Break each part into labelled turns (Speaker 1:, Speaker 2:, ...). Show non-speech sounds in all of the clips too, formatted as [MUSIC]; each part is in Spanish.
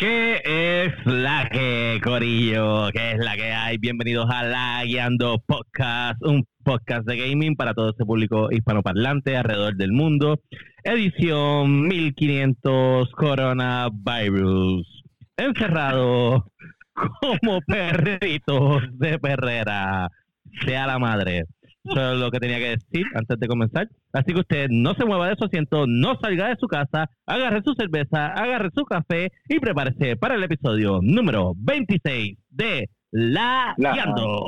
Speaker 1: ¿Qué es la que, Corillo? ¿Qué es la que hay? Bienvenidos a La Guiando Podcast, un podcast de gaming para todo ese público hispanoparlante alrededor del mundo. Edición 1500 Coronavirus. Encerrado como perritos de perrera. Sea la madre. Eso es lo que tenía que decir antes de comenzar. Así que usted no se mueva de su asiento, no salga de su casa, agarre su cerveza, agarre su café y prepárese para el episodio número 26 de La,
Speaker 2: La
Speaker 1: Guiando.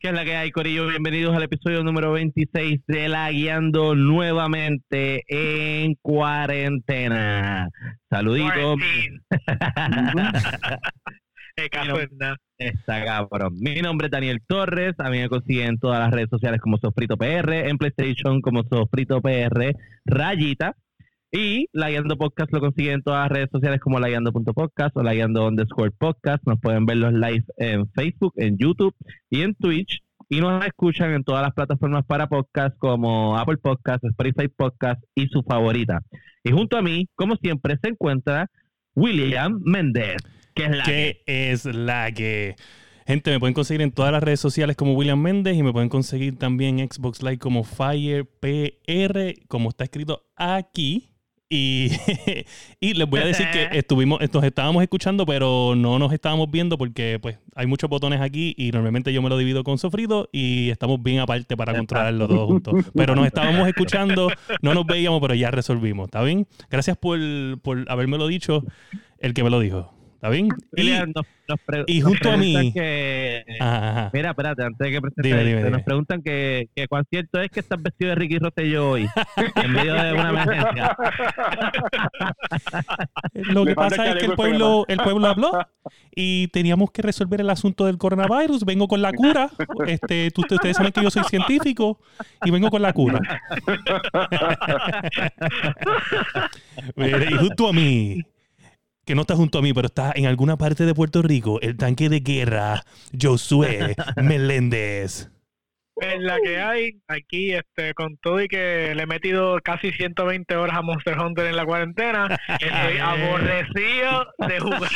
Speaker 1: ¿Qué es la que hay, Corillo? Bienvenidos al episodio número 26 de La Guiando nuevamente en cuarentena. Saluditos. [LAUGHS] Está cabrón. Mi nombre es Daniel Torres. A mí me consiguen en todas las redes sociales como Sofrito PR, en PlayStation como Sofrito PR, Rayita. Y La Guiando Podcast lo consiguen en todas las redes sociales como laguiando.podcast o laguiando underscore podcast. Nos pueden ver los live en Facebook, en YouTube y en Twitch. Y nos escuchan en todas las plataformas para podcast como Apple Podcast, Spotify Podcast y su favorita. Y junto a mí, como siempre, se encuentra William Méndez, que es la que-
Speaker 3: ¿Qué es la que? Gente, me pueden conseguir en todas las redes sociales como William Méndez y me pueden conseguir también en Xbox Live como FirePR, como está escrito aquí. Y, [LAUGHS] y les voy a decir que [LAUGHS] estuvimos, nos estábamos escuchando, pero no nos estábamos viendo porque pues hay muchos botones aquí y normalmente yo me lo divido con Sofrito y estamos bien aparte para controlarlo todos juntos. [LAUGHS] Pero nos estábamos escuchando, no nos veíamos, pero ya resolvimos, ¿está bien? Gracias por, por habérmelo dicho, el que me lo dijo. ¿Está bien? Y,
Speaker 1: William, nos, nos pre-
Speaker 3: y
Speaker 1: nos
Speaker 3: junto a mí-
Speaker 1: que-
Speaker 3: Ajá, ajá.
Speaker 1: Mira, espérate, antes de que presente,
Speaker 3: Dime, dime,
Speaker 1: nos preguntan que, que cuán cierto es que estás vestido de Ricky Rosselló hoy, en medio de una emergencia. [LAUGHS]
Speaker 3: Lo que pasa es que el pueblo, el pueblo habló y teníamos que resolver el asunto del coronavirus. Vengo con la cura. Este, tú- ustedes saben que yo soy científico y vengo con la cura. [LAUGHS] Mira, y junto a mí, que no está junto a mí, pero está en alguna parte de Puerto Rico, el tanque de guerra, Josué [LAUGHS] Meléndez.
Speaker 4: Es la que hay aquí, este, con todo y que le he metido casi 120 horas a Monster Hunter en la cuarentena, estoy [LAUGHS] aborrecido de jugar.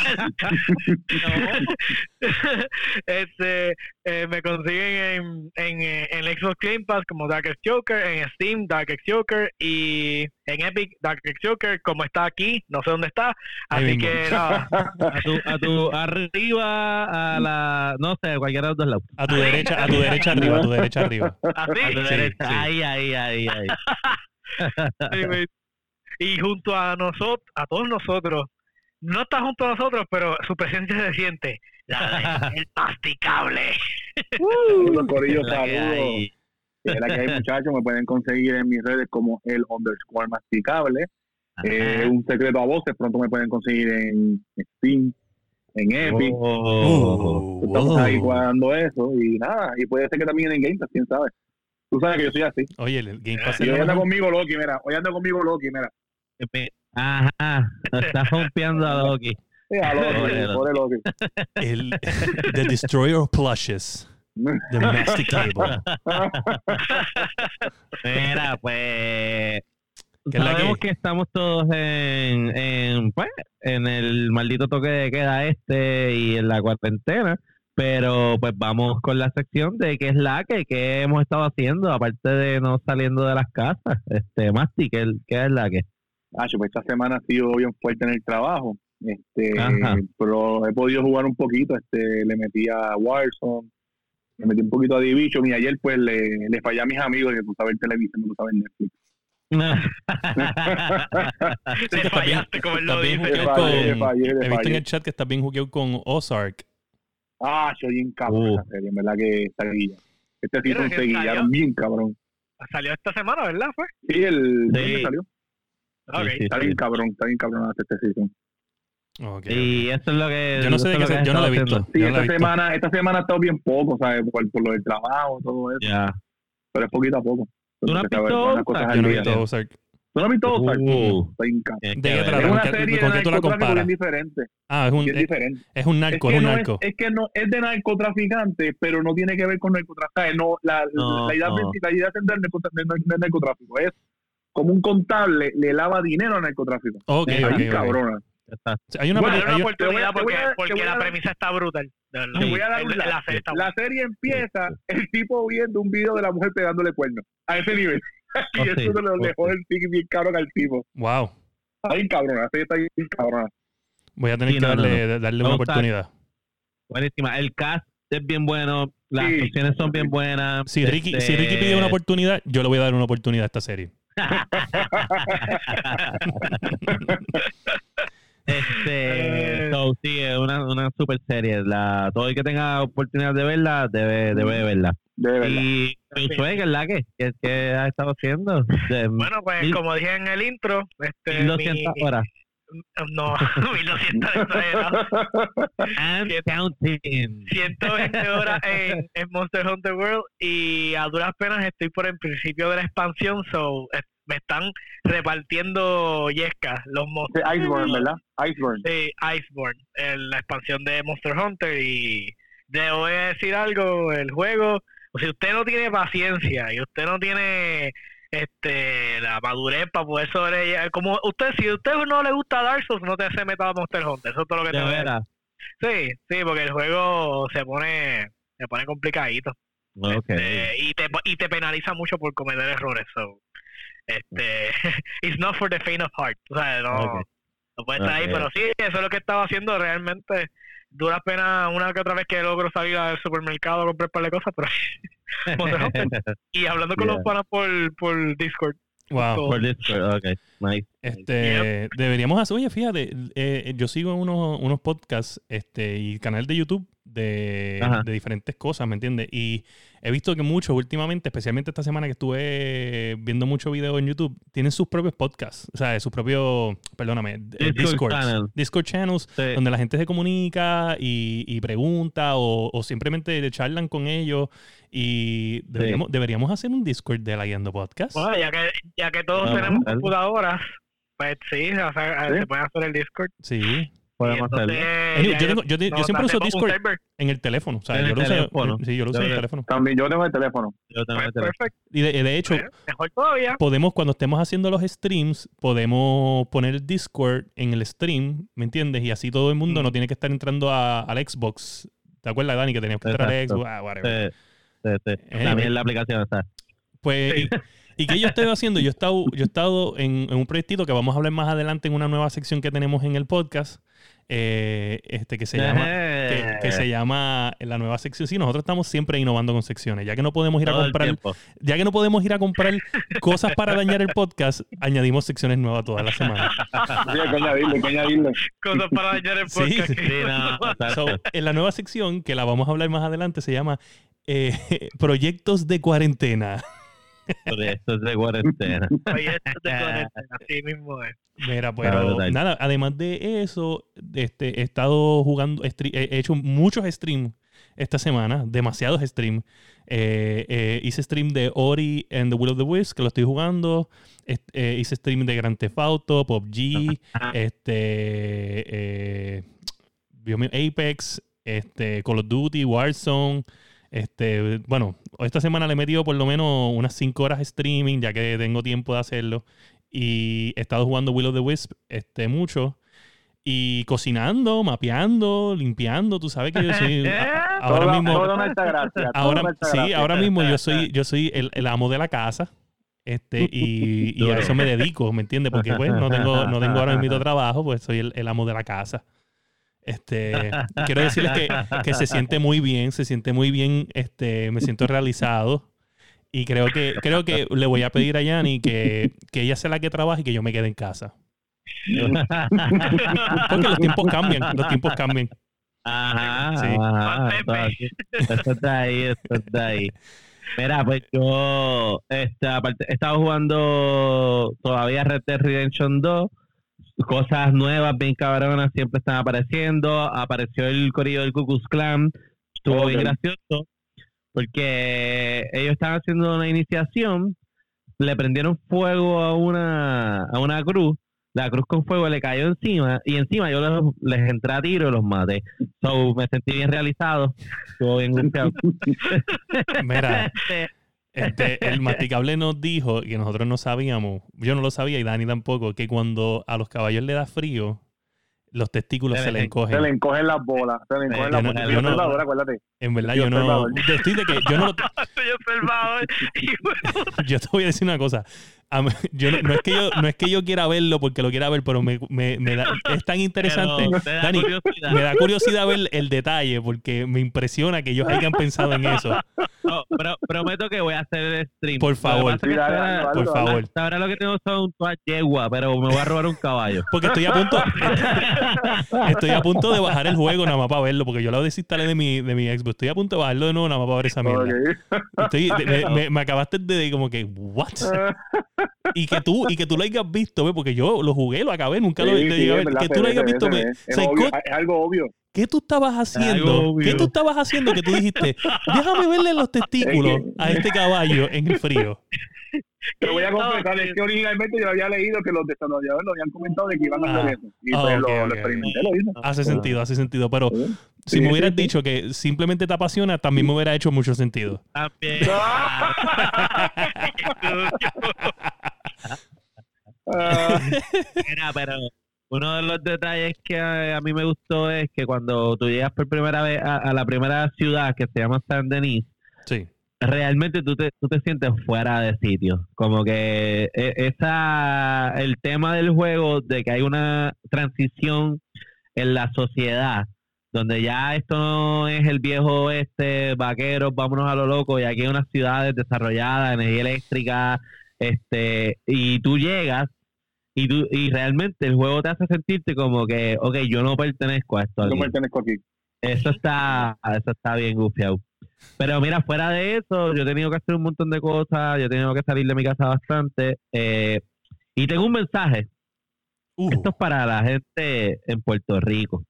Speaker 4: [LAUGHS] este, eh, me consiguen en, en, eh, en el Xbox Game Pass como Darkest Joker, en Steam Darkest Joker y en Epic Darkest Joker, como está aquí, no sé dónde está, así que nada,
Speaker 1: A tu, a tu arriba, a la, no sé, cualquiera de los dos lados.
Speaker 3: A tu derecha, a tu [LAUGHS] derecha arriba, a tu derecha arriba.
Speaker 4: así. [LAUGHS]
Speaker 1: A tu
Speaker 3: Sí,
Speaker 1: derecha,
Speaker 3: sí.
Speaker 1: ahí, ahí, ahí, ahí. [LAUGHS]
Speaker 4: Y junto a nosotros, a todos nosotros, no está junto a nosotros, pero su presencia se siente. La de- [LAUGHS] el masticable.
Speaker 2: Los corillos, saludos. la que hay, muchachos. Me pueden conseguir en mis redes como el underscore masticable. Eh, un secreto a voces. Pronto me pueden conseguir en Steam, en Epic.
Speaker 1: Oh.
Speaker 2: Estamos
Speaker 3: wow.
Speaker 2: ahí cuadrando eso. Y nada, y puede ser que también en Game Pass, quién sabe. Tú sabes que yo soy así.
Speaker 3: Oye, el Game Pass
Speaker 2: Y hoy anda conmigo Loki, mira. Hoy anda conmigo Loki, mira.
Speaker 1: Ajá, está rompiendo a Loki.
Speaker 2: Sí, a Loki,
Speaker 1: Pobre
Speaker 2: Loki.
Speaker 3: El, The Destroyer of Plushes. The [LAUGHS] Masticable.
Speaker 1: Mira, pues
Speaker 3: ¿Qué es la
Speaker 1: sabemos
Speaker 3: que?
Speaker 1: que estamos todos en, en, pues, en el maldito toque de queda este y en la cuarentena, pero pues vamos con la sección de qué es la que, qué hemos estado haciendo, aparte de no saliendo de las casas. Este, Masti, ¿qué, qué es la que?
Speaker 2: Ah, pues esta semana ha sido bien fuerte en el trabajo. Este,
Speaker 1: Ajá.
Speaker 2: pero he podido jugar un poquito, este, le metí a Warzone, le metí un poquito a Division y ayer pues le, le fallé a mis amigos que tú sabes televisión, no tú sabes Netflix.
Speaker 3: Que
Speaker 4: fallaste, como él lo dice.
Speaker 2: Le
Speaker 3: jugueo
Speaker 2: fallé, le
Speaker 3: con-
Speaker 2: fallé, le
Speaker 3: He visto en el chat que estás bien jugueado con Ozark.
Speaker 2: Ah, yo bien cabrón
Speaker 1: Uh.
Speaker 2: esa serie, en verdad que está guilla. Este season se guillaron bien cabrón.
Speaker 4: Salió esta semana, ¿verdad? Fue.
Speaker 2: Sí, el
Speaker 1: Sí.
Speaker 2: ¿dónde salió?
Speaker 4: Ok.
Speaker 1: Sí, sí,
Speaker 2: Está bien cabrón, está bien cabrón este season.
Speaker 3: Ok,
Speaker 1: Y eso es lo que.
Speaker 3: Yo no sé de qué
Speaker 1: lo
Speaker 3: se- yo no la he visto.
Speaker 2: Sí, esta
Speaker 3: visto.
Speaker 2: semana, esta semana ha estado bien poco, ¿sabes? Por, por lo del trabajo, todo eso.
Speaker 1: Ya.
Speaker 2: Pero es poquito a poco.
Speaker 1: ¿Tú no has visto Ozark?
Speaker 3: Yo no he visto Ozark.
Speaker 2: ¿Tú no has visto Ozark?
Speaker 1: Uh.
Speaker 3: ¿De
Speaker 1: que
Speaker 3: qué trata?
Speaker 2: Es
Speaker 3: ¿Con
Speaker 2: una
Speaker 3: qué-
Speaker 2: serie
Speaker 3: con
Speaker 2: de
Speaker 3: qué tú la comparas?
Speaker 2: bien diferente.
Speaker 3: Ah, es un, es,
Speaker 2: diferente.
Speaker 3: es un
Speaker 2: Es
Speaker 3: narco,
Speaker 2: que,
Speaker 3: es un
Speaker 2: no es,
Speaker 3: narco.
Speaker 2: es que no es de narcotraficante, pero no tiene que ver con narcotraficante. No, la,
Speaker 1: No,
Speaker 2: la idea
Speaker 1: no.
Speaker 2: la idea central del narcotráfico es como un contable le lava dinero al narcotráfico.
Speaker 3: Ok, ok,
Speaker 2: cabrona.
Speaker 3: Hay una,
Speaker 2: Bueno,
Speaker 4: una
Speaker 3: hay-
Speaker 2: voy
Speaker 4: oportunidad porque, la premisa está brutal. De verdad.
Speaker 2: Te voy a dar un
Speaker 4: El-
Speaker 2: dato.
Speaker 4: la serie está
Speaker 2: La serie empieza el tipo viendo un video de la mujer pegándole cuernos. A ese nivel. [LAUGHS] y
Speaker 1: Oh,
Speaker 2: eso
Speaker 1: sí,
Speaker 2: lo
Speaker 1: oh,
Speaker 2: dejó
Speaker 1: sí.
Speaker 2: el tigre bien cabrón al tipo.
Speaker 3: wow.
Speaker 2: Está bien cabrona. La serie está bien cabrona.
Speaker 3: Voy a tener
Speaker 1: Sí,
Speaker 3: que
Speaker 1: no, no,
Speaker 3: darle, darle una oportunidad.
Speaker 1: Buenísima. El cast es bien bueno. Las
Speaker 2: Sí.
Speaker 1: actuaciones son bien buenas.
Speaker 3: Si Ricky, si
Speaker 1: Este,
Speaker 3: Ricky pide una oportunidad, yo le voy a dar una oportunidad a esta serie. [LAUGHS] [LAUGHS]
Speaker 1: Este, so, sí, es una, una super serie. La, todo el que tenga oportunidad de verla, debe, debe de verla.
Speaker 2: De verdad.
Speaker 1: Y Josué, ¿qué es la que? ¿Qué, qué ha estado haciendo? De
Speaker 4: Bueno, pues
Speaker 1: Mil-
Speaker 4: como dije en el intro, este,
Speaker 1: 1200
Speaker 4: mi-
Speaker 1: horas.
Speaker 4: No, 1200 exagerado.
Speaker 1: And
Speaker 4: Cien-
Speaker 1: counting.
Speaker 4: 120 horas en, en Monster Hunter World y a duras penas estoy por el principio de la expansión, so eh, me están repartiendo yescas los
Speaker 2: De
Speaker 4: monstruos.
Speaker 2: Iceborne, ¿verdad? Iceborne.
Speaker 4: de Iceborne, en la expansión de Monster Hunter y le voy a decir algo, el juego, o si usted no tiene paciencia y usted no tiene este la madurez para poder sobrellevar, como usted, si a usted no le gusta Dark Souls, no te se meta a Monster Hunter, eso es todo lo que te
Speaker 1: veras.
Speaker 4: Sí, sí, porque el juego se pone se pone complicadito
Speaker 1: Ok.
Speaker 4: este, y te y te penaliza mucho por cometer errores, so este [LAUGHS] it's not for the faint of heart, o sea, no, puede estar ahí, pero sí, eso es lo que estaba haciendo realmente. Dura pena una que otra vez que logro salir al supermercado a comprar un par de cosas, pero [LAUGHS] y hablando con [LAUGHS]
Speaker 1: Yeah.
Speaker 4: los panas por, por Discord.
Speaker 3: Wow.
Speaker 4: So,
Speaker 1: Por Discord, ok. Nice.
Speaker 3: Este, deberíamos hacer, oye, fíjate, eh, yo sigo unos, unos podcasts este, y canal de YouTube de, de diferentes cosas, ¿me entiendes? Y he visto que muchos últimamente, especialmente esta semana que estuve viendo muchos videos en YouTube, tienen sus propios podcasts, o sea, sus propios, perdóname, eh,
Speaker 1: Discord channel.
Speaker 3: Discord channels,
Speaker 1: Sí.
Speaker 3: donde la gente se comunica y, y pregunta o, o simplemente charlan con ellos. Y deberíamos, deberíamos hacer un Discord de la Guiando Podcast.
Speaker 4: bueno, ya que, ya que todos
Speaker 1: Vamos a
Speaker 4: tenemos computadoras, pues sí, o sea,
Speaker 2: Sí.
Speaker 4: se puede hacer el Discord.
Speaker 3: Sí.
Speaker 1: Podemos
Speaker 4: entonces,
Speaker 1: hacerlo.
Speaker 3: Yo, tengo, yo, siempre uso Discord en el teléfono. O sea,
Speaker 1: En
Speaker 3: yo
Speaker 1: el
Speaker 3: lo uso,
Speaker 1: teléfono.
Speaker 3: sí, yo lo uso en el teléfono.
Speaker 2: También yo tengo el teléfono.
Speaker 1: Yo también
Speaker 4: Pues,
Speaker 1: tengo-
Speaker 4: perfecto.
Speaker 3: Y de, de hecho,
Speaker 4: Bueno, mejor todavía.
Speaker 3: podemos, cuando estemos haciendo los streams, podemos poner el Discord en el stream, ¿me entiendes? Y así todo el mundo
Speaker 4: Mm.
Speaker 3: no tiene que estar entrando a- al Xbox. ¿Te acuerdas, Dani, que teníamos que entrar al. Xbox? Ah, whatever.
Speaker 1: Sí, sí, sí.
Speaker 3: Anyway.
Speaker 1: También la aplicación está.
Speaker 3: Pues, y, qué yo estoy haciendo? Yo he estado, yo he estado en, en un proyectito que vamos a hablar más adelante en una nueva sección que tenemos en el podcast, eh, este que se llama... Que, que se llama la nueva sección. Sí, nosotros estamos siempre innovando con secciones. Ya que no podemos ir a
Speaker 1: Todo
Speaker 3: comprar, ya que no podemos ir a comprar cosas para dañar el podcast, añadimos secciones nuevas todas las semanas.
Speaker 2: Sí, hay que añadirle, hay que añadirle.
Speaker 4: Cosas para dañar el podcast.
Speaker 3: sí.
Speaker 1: Sí, no,
Speaker 3: So,
Speaker 1: exacto.
Speaker 3: en la nueva sección, que la vamos a hablar más adelante, se llama eh, [LAUGHS] Proyectos de Cuarentena.
Speaker 1: Esto es de cuarentena. [LAUGHS]
Speaker 4: Oye, esto [LAUGHS] te conecta, así mismo es.
Speaker 3: Mira,
Speaker 1: Claro,
Speaker 3: pero
Speaker 1: total.
Speaker 3: nada, además de eso, este, he estado jugando, he hecho muchos streams esta semana, demasiados streams. Eh, eh, hice stream de Ori and the Will of the Wisps, que lo estoy jugando. Eh, hice stream de Grand Theft Auto, PUBG, [LAUGHS] este, eh, Apex, este, Call of Duty, Warzone. Este, bueno, esta semana le he metido por lo menos unas 5 horas de streaming, ya que tengo tiempo de hacerlo. Y he estado jugando Will of the Wisp este, mucho. Y cocinando, mapeando, limpiando. Tú sabes que yo soy. a- [LAUGHS] ahora
Speaker 2: Todo-
Speaker 3: mismo.
Speaker 2: todo
Speaker 3: ahora, sí, ahora mismo yo soy, yo soy el, el amo de la casa. Este, y, y a eso me dedico, ¿me entiendes? Porque pues no tengo, no tengo ahora mismo trabajo, pues soy el, el amo de la casa. Este, quiero decirles que, que se siente muy bien, se siente muy bien, este, me siento realizado. Y creo que, creo que le voy a pedir a Yani que, que ella sea la que trabaje y que yo me quede en casa. Porque los tiempos cambian, los tiempos cambian.
Speaker 1: Ajá,
Speaker 3: Sí.
Speaker 1: ajá, eso está ahí, eso está ahí. Mira, pues yo aparte, he estado jugando todavía Red Dead Redemption 2. Cosas nuevas, bien cabronas, siempre están apareciendo. Apareció el corillo del Ku Klux Klan, estuvo bien gracioso, porque ellos estaban haciendo una iniciación, le prendieron fuego a una, a una cruz, la cruz con fuego le cayó encima, y encima yo les, les entré a tiro y los maté. So, me sentí bien realizado, estuvo bien. [LAUGHS]
Speaker 3: Mira, [LAUGHS] este, [LAUGHS] el masticable nos dijo que nosotros no sabíamos, yo no lo sabía y Dani tampoco, que cuando a los caballos le da frío, los testículos
Speaker 1: Se
Speaker 3: se
Speaker 1: le-
Speaker 3: le
Speaker 2: Se
Speaker 3: encogen.
Speaker 2: le encogen las bolas. Se le encogen
Speaker 1: Eh,
Speaker 2: las
Speaker 3: yo no-
Speaker 2: bolas.
Speaker 3: yo
Speaker 2: Yo
Speaker 3: no-
Speaker 2: observador, acuérdate.
Speaker 3: En verdad,
Speaker 2: Estoy
Speaker 3: yo no.
Speaker 2: observador.
Speaker 3: yo Estoy de que yo no lo-
Speaker 4: Estoy observado. y-
Speaker 3: yo te voy a decir una cosa. A mí- [LAUGHS] yo no, no es que yo no es que yo quiera verlo porque lo quiera ver, pero me, me- me da- es tan interesante.
Speaker 1: Da
Speaker 3: Dani,
Speaker 1: curiosidad.
Speaker 3: me da curiosidad ver el detalle porque me impresiona que ellos hayan pensado en eso.
Speaker 1: No, [LAUGHS] pero prometo que voy a hacer el stream.
Speaker 3: Por favor.
Speaker 2: Sí, dale, dale,
Speaker 3: Por
Speaker 2: dale,
Speaker 3: favor.
Speaker 1: hasta ahora lo que tengo son todas yegua, pero me voy a robar un caballo. [LAUGHS]
Speaker 3: Porque estoy a punto estoy a punto de bajar el juego nada más para verlo porque yo lo desinstalé de mi de mi Xbox. Estoy a punto de bajarlo de nuevo nada más para ver esa mierda. Estoy- de- me, me- me acabaste de como que what? Y que tú y que tú lo hayas visto, ¿ve? porque yo lo jugué, lo acabé, nunca lo,
Speaker 2: Sí,
Speaker 3: lo
Speaker 2: sí,
Speaker 3: llegué a
Speaker 2: es
Speaker 3: ver. Que tú lo hayas visto,
Speaker 2: Es obvio, algo obvio.
Speaker 3: ¿qué tú estabas haciendo? ¿Qué tú estabas haciendo que tú dijiste, déjame verle los testículos a este caballo en el frío?
Speaker 2: Te voy a confesar, es que originalmente yo había leído que los desarrolladores lo habían comentado de que iban a
Speaker 3: Ah.
Speaker 2: hacer eso. Y
Speaker 3: Ah,
Speaker 2: pues lo, experimenté, lo hice.
Speaker 3: Hace sentido, hace sentido, pero
Speaker 2: Sí.
Speaker 3: si
Speaker 2: Sí,
Speaker 3: me hubieras
Speaker 2: sí.
Speaker 3: dicho que simplemente te apasiona, también me hubiera hecho mucho sentido.
Speaker 1: También. [LAUGHS] [LAUGHS] Mira, pero uno de los detalles que a, a mí me gustó es que cuando tú llegas por primera vez a, a la primera ciudad que se llama San Denis,
Speaker 3: Sí.
Speaker 1: realmente tú te, tú te sientes fuera de sitio. Como que e- esa el tema del juego de que hay una transición en la sociedad donde ya esto no es el viejo oeste, vaqueros, vámonos a lo loco, y aquí hay unas ciudades desarrolladas, energía eléctrica, este, y tú llegas y tú y realmente el juego te hace sentirte como que, ok, yo no pertenezco a esto.
Speaker 2: yo
Speaker 1: aquí.
Speaker 2: pertenezco aquí.
Speaker 1: Eso está, eso está bien gufiado. Pero mira, fuera de eso, yo he tenido que hacer un montón de cosas, yo he tenido que salir de mi casa bastante. eh, y tengo un mensaje.
Speaker 3: Uh,
Speaker 1: Esto es para la gente en Puerto Rico.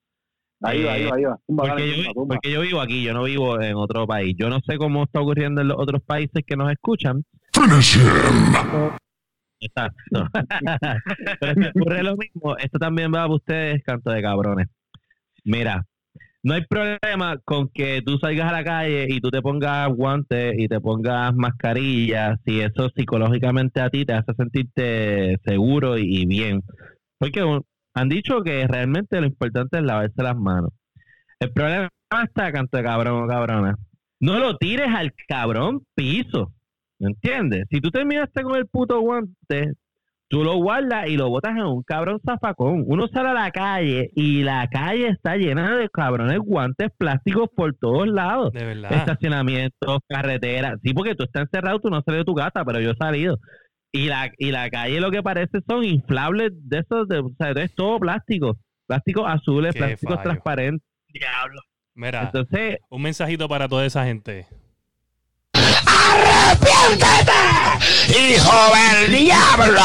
Speaker 2: Ahí va, ahí va, ahí va.
Speaker 1: Porque yo, porque yo vivo aquí, yo no vivo en otro país. Yo no sé cómo está ocurriendo en los otros países que nos escuchan. Exacto. [LAUGHS] Pero si ocurre lo mismo, esto también va para ustedes, canto de cabrones. Mira, no hay problema con que tú salgas a la calle y tú te pongas guantes y te pongas mascarilla si eso psicológicamente a ti te hace sentirte seguro y, bien. Porque han dicho que realmente lo importante es lavarse las manos. El problema está, canto de cabrón o cabrona. No lo tires al cabrón piso. ¿Me entiendes? Si tú terminaste con el puto guante, tú lo guardas y lo botas en un cabrón zafacón. Uno sale a la calle y la calle está llena de cabrones guantes plásticos por todos lados.
Speaker 3: de verdad.
Speaker 1: Estacionamientos, carreteras. Sí, porque tú estás encerrado, tú no sales de tu casa, pero yo he salido. Y la, y la calle lo que parece son inflables de esos, de, o sea, es todo plástico. Plásticos azules,
Speaker 3: Qué
Speaker 1: plásticos
Speaker 3: fallo.
Speaker 1: transparentes.
Speaker 4: Diablo.
Speaker 3: Mira,
Speaker 1: Entonces,
Speaker 3: un mensajito para toda esa gente.
Speaker 5: ¡Hijo del diablo!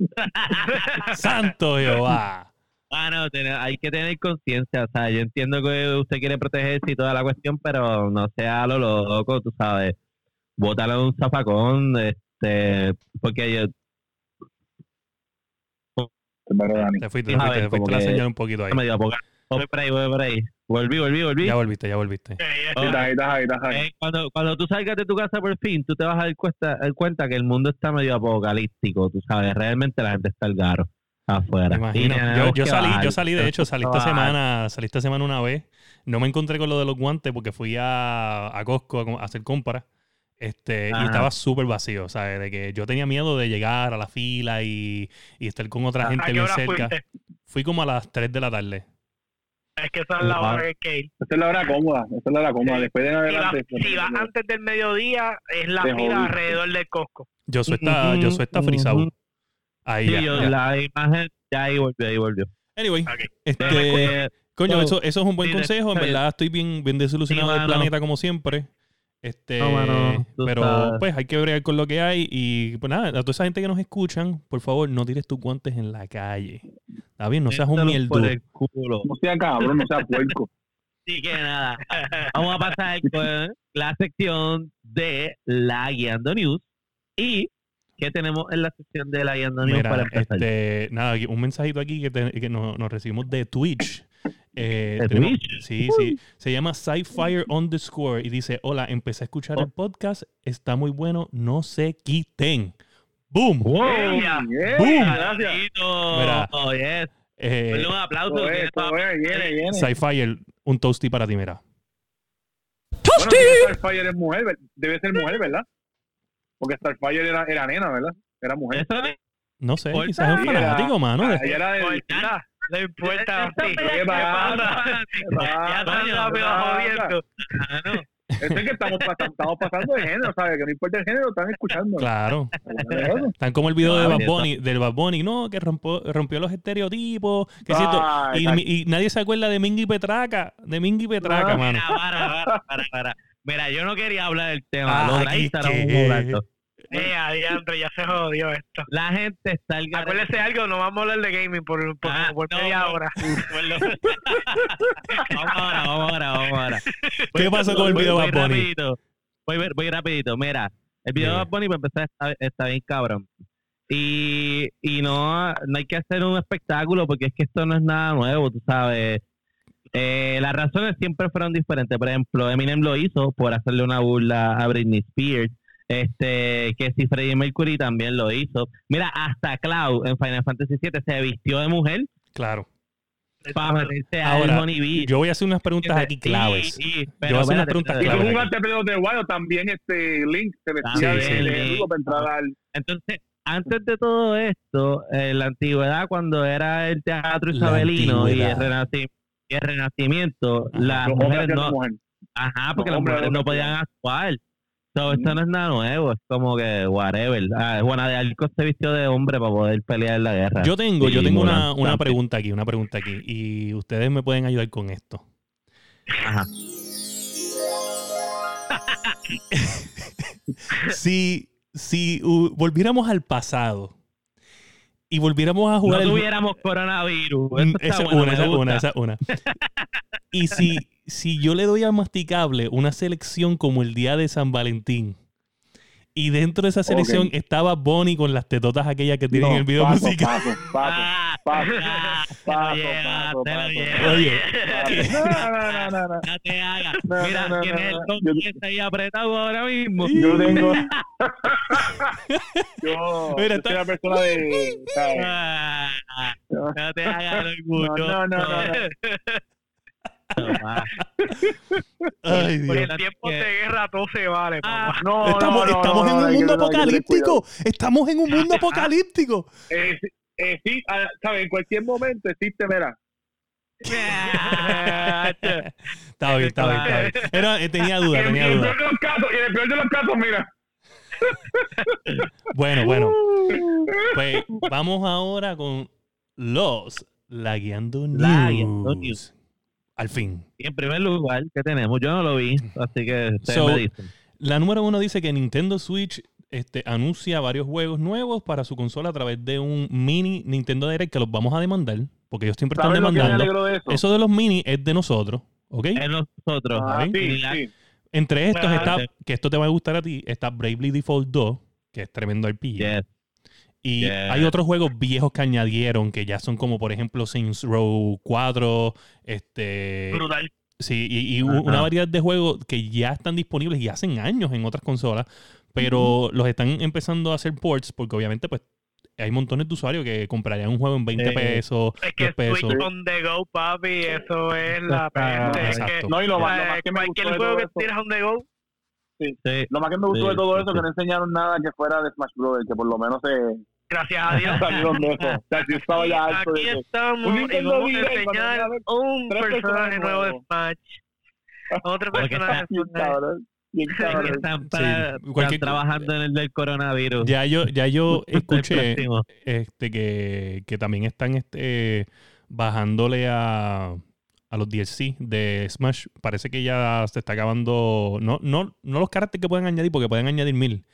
Speaker 5: [LAUGHS]
Speaker 3: ¡Santo Jehová!
Speaker 1: Ah, no, hay que tener conciencia. O sea, yo entiendo que usted quiere protegerse y toda la cuestión, pero no sea lo loco, tú sabes. Bótalo en un zafacón, este, porque yo.
Speaker 3: Te fuiste, te fuiste, te fuiste la señal un poquito ahí.
Speaker 1: me dio poca. Voy por ahí, voy por ahí. Volví, volví, volví.
Speaker 3: Ya volviste, ya volviste.
Speaker 1: Cuando, cuando tú salgas de tu casa por fin, tú te vas a dar cuenta, dar cuenta que el mundo está medio apocalíptico, tú sabes. Realmente la gente está al garo afuera.
Speaker 3: Imagino. Yo, salí,
Speaker 1: bajar,
Speaker 3: yo salí, de hecho, salí esta semana, salí esta semana una vez. No me encontré con lo de los guantes porque fui a, a Costco a, hacer compras. Este, y estaba súper vacío, ¿sabes? De que yo tenía miedo de llegar a la fila y, y estar con otra
Speaker 4: ¿A
Speaker 3: gente bien cerca.
Speaker 4: fuiste?
Speaker 3: Fui como a las 3 de la tarde. [LAUGHS]
Speaker 4: Es que esa es la hora que hay que ir.
Speaker 2: Esa es la hora cómoda, esa es la hora cómoda.
Speaker 4: Sí.
Speaker 2: Después de en
Speaker 4: Si vas
Speaker 2: adelante.
Speaker 4: si vas antes del mediodía, es la fila alrededor del Costco.
Speaker 3: Yo soy está, yo soy está frisado. Ahí
Speaker 1: Sí,
Speaker 3: ya.
Speaker 1: yo-
Speaker 3: ya.
Speaker 1: la imagen ya ahí volvió, ahí volvió.
Speaker 3: Anyway,
Speaker 4: Ok.
Speaker 3: este, coño,
Speaker 1: So,
Speaker 3: eso, eso es un buen
Speaker 1: sí,
Speaker 3: consejo. En verdad, estoy bien, bien desilusionado
Speaker 1: Sí,
Speaker 3: del planeta como siempre. Este,
Speaker 1: No,
Speaker 3: pero
Speaker 1: sabes.
Speaker 3: pues hay que bregar con lo que hay y pues nada, a toda esa gente que nos escuchan, por favor, no tires tus guantes en la calle. Está bien, no seas un
Speaker 1: culo.
Speaker 2: No sea cabrón, no sea puerco. [LAUGHS]
Speaker 1: Así que nada, vamos a pasar con la sección de la Guiando News. ¿Y qué tenemos en la sección de la Guiando News para
Speaker 3: Mira,
Speaker 1: empezar?
Speaker 3: este, nada, un mensajito aquí que, te- que nos, nos recibimos de Twitch. Eh,
Speaker 1: ¿De
Speaker 3: tenemos-
Speaker 1: Twitch?
Speaker 3: Sí, sí. Se llama Sci-Fire Underscore y dice: Hola, empecé a escuchar
Speaker 1: Oh.
Speaker 3: el podcast, está muy bueno, no se quiten. ¡Boom!
Speaker 1: ¡Wow!
Speaker 4: Yeah.
Speaker 2: Yeah,
Speaker 3: Boom.
Speaker 2: Gracias.
Speaker 3: Mira.
Speaker 1: Oh, yes.
Speaker 3: Eh,
Speaker 1: un aplauso.
Speaker 3: Sci-Fire, un toasty para ti, mira.
Speaker 2: Bueno, si Starfire es mujer, ¿ver- debe ser mujer, ¿verdad? Porque Starfire era, era nena, ¿verdad? Era mujer.
Speaker 3: No sé, quizás es un fanático, mano. de-
Speaker 2: Ella era de...
Speaker 4: No importa.
Speaker 1: Esto es
Speaker 2: ¿Qué pasa?
Speaker 4: Ya
Speaker 2: ¿Qué
Speaker 4: rápido
Speaker 2: pasa?
Speaker 4: jodiendo.
Speaker 1: Ah.
Speaker 2: Eso es que estamos, pas- estamos pasando de género, ¿sabes? Que no importa el género, están escuchando.
Speaker 3: Claro. Están como el video de Bad. Bunny, del Bad Bunny, no, que rompió, rompió los estereotipos, que
Speaker 2: Ah,
Speaker 3: y, y nadie se acuerda de Mingy Petraca, de Mingy Petraca,
Speaker 2: Ah.
Speaker 3: mano.
Speaker 1: Mira, para, para, para, para. Mira, yo no quería hablar del tema.
Speaker 3: Ah,
Speaker 1: lo
Speaker 3: ¿y
Speaker 1: trajiste,
Speaker 4: Eh, [LAUGHS] adiante, ya se jodió esto.
Speaker 1: La gente está al garete.
Speaker 4: Acuérdese algo, no vamos a hablar de gaming por, por,
Speaker 1: Ah,
Speaker 4: por
Speaker 1: no,
Speaker 4: media
Speaker 1: no.
Speaker 4: hora. [LAUGHS] [LAUGHS]
Speaker 1: vamos ahora, vamos ahora, vamos ahora.
Speaker 3: ¿Qué pasó con el video de Bad Bunny?
Speaker 1: rapidito. Voy, voy, voy rapidito. Mira, el video de. Bad Bunny para empezar está, está bien cabrón. Y, y no, no hay que hacer un espectáculo porque es que esto no es nada nuevo, tú sabes. Eh, las razones siempre fueron diferentes. Por ejemplo, Eminem lo hizo por hacerle una burla a Britney Spears. Este, que si Freddie Mercury también lo hizo. Mira, hasta Cloud en Final Fantasy VII se vistió de mujer
Speaker 3: Claro.
Speaker 1: para
Speaker 3: Ahora,
Speaker 1: Honey Bee.
Speaker 3: Yo voy a hacer unas preguntas aquí claves.
Speaker 1: y-
Speaker 3: Yo voy a hacer unas preguntas
Speaker 2: tú
Speaker 3: claves.
Speaker 2: jugaste the Wild, también este Link se vestía
Speaker 1: También,
Speaker 2: de, de
Speaker 1: Link.
Speaker 2: Lugo para entrar al...
Speaker 1: Entonces, antes de todo esto, en la antigüedad, cuando era el teatro isabelino y el,
Speaker 3: antigüedad.
Speaker 1: renaci- y el renacimiento, las mujeres no,
Speaker 2: mujer.
Speaker 1: ajá, porque
Speaker 2: los
Speaker 1: las mujeres no podían actuar. So, esto no es nada nuevo, es como que whatever. Ah, Juana de Arco se vistió de hombre para poder pelear en la guerra.
Speaker 3: Yo tengo, yo tengo una, una pregunta aquí, una pregunta aquí. Y ustedes me pueden ayudar con esto.
Speaker 1: Ajá. [LAUGHS]
Speaker 3: Si, si uh, volviéramos al pasado y volviéramos a
Speaker 1: No
Speaker 3: jugar el
Speaker 1: tuviéramos coronavirus.
Speaker 3: Mm, Esa es
Speaker 1: bueno,
Speaker 3: una, esa es una, esa es una. Y si, si yo le doy a Masticable una selección como el día de San Valentín, y dentro de esa selección
Speaker 2: Ok.
Speaker 3: estaba Bonnie con las tetotas aquellas que tienen
Speaker 2: No,
Speaker 3: en el video
Speaker 2: paso,
Speaker 3: musical.
Speaker 2: Paso, paso, [LAUGHS] paso. paso, paso, paso.
Speaker 3: Oye,
Speaker 2: No, no, no, no, no.
Speaker 1: Te hagas.
Speaker 2: No,
Speaker 1: Mira,
Speaker 2: no, no,
Speaker 1: tienes el
Speaker 2: Yo-
Speaker 1: 10 ahí apretado ahora mismo.
Speaker 2: Yo tengo. [LAUGHS] Yo,
Speaker 3: Mira,
Speaker 2: yo
Speaker 3: está-
Speaker 2: soy una persona de. [LAUGHS]
Speaker 1: Ah, no te hagas el orgullo.
Speaker 2: No, no, no,
Speaker 3: Ay,
Speaker 4: Por
Speaker 3: Dios.
Speaker 4: el tiempo de guerra todo se vale,
Speaker 1: Ah.
Speaker 2: No,
Speaker 3: Estamos,
Speaker 2: no, no,
Speaker 3: estamos
Speaker 2: no,
Speaker 3: en un mundo apocalíptico. Estamos en un mundo [LAUGHS] apocalíptico.
Speaker 2: Eh, sí, eh, sí, ah, ¿sabes? En cualquier momento existe, mira.
Speaker 1: Ah, [LAUGHS]
Speaker 3: Está bien, está bien, está bien. Era, eh, tenía duda,
Speaker 2: en,
Speaker 3: tenía
Speaker 2: y en el
Speaker 3: duda.
Speaker 2: peor de los casos, y en el peor de los casos, mira. [LAUGHS]
Speaker 3: Bueno, bueno. Pues vamos ahora con los Lagueando News.
Speaker 1: Lagueando News.
Speaker 3: Al fin.
Speaker 1: Y en primer lugar, ¿qué tenemos? Yo no lo vi, así que ustedes
Speaker 3: So,
Speaker 1: me dicen.
Speaker 3: La número uno dice que Nintendo Switch este, anuncia varios juegos nuevos para su consola a través de un mini Nintendo Direct que los vamos a demandar, porque ellos siempre están
Speaker 2: ¿Sabes lo que me
Speaker 3: demandando.
Speaker 2: de eso?
Speaker 3: Eso de los mini es de nosotros, ¿ok?
Speaker 1: Es nosotros.
Speaker 2: Ah, sí.
Speaker 3: Entre estos
Speaker 4: Ah,
Speaker 3: está,
Speaker 1: sí.
Speaker 3: que esto te va a gustar a ti, está Bravely Default 2, que es tremendo RPG.
Speaker 1: yes.
Speaker 3: Y
Speaker 1: Yeah.
Speaker 3: hay otros juegos viejos que añadieron, que ya son como, por ejemplo, Saints Row 4, este...
Speaker 4: Brutal.
Speaker 3: Sí, y, y
Speaker 1: Ajá.
Speaker 3: una variedad de juegos que ya están disponibles y hacen años en otras consolas, pero los están empezando a hacer ports porque obviamente pues hay montones de usuarios que comprarían un juego en 20
Speaker 1: Sí.
Speaker 3: pesos,
Speaker 4: Es que
Speaker 3: 10 pesos.
Speaker 4: Switch on the go, papi, eso es la peste. Es que,
Speaker 2: No, y lo,
Speaker 4: o
Speaker 2: lo más que me gustó
Speaker 4: cualquier
Speaker 2: de
Speaker 4: juego
Speaker 2: todo
Speaker 4: que tiras on the go,
Speaker 1: Sí.
Speaker 2: lo más que me gustó
Speaker 1: Sí,
Speaker 2: de todo
Speaker 1: sí,
Speaker 2: eso,
Speaker 1: sí.
Speaker 2: que no enseñaron nada que fuera de Smash Brothers, que por lo menos se
Speaker 4: gracias a Dios. [LAUGHS]
Speaker 2: salieron de eso. O sea, yo estaba ya harto
Speaker 4: Aquí
Speaker 2: de eso.
Speaker 4: estamos
Speaker 2: Un
Speaker 4: y vamos a enseñar un personaje nuevo de. Smash. Otro [LAUGHS] personaje.
Speaker 2: Bien. [LAUGHS]
Speaker 1: Están, para-
Speaker 3: Sí,
Speaker 1: están trabajando en el del coronavirus.
Speaker 3: Ya yo, ya yo escuché este, que, que también están este, bajándole a, a los DLC de Smash. Parece que ya se está acabando. No, no, no los caracteres que pueden añadir, porque pueden añadir mil.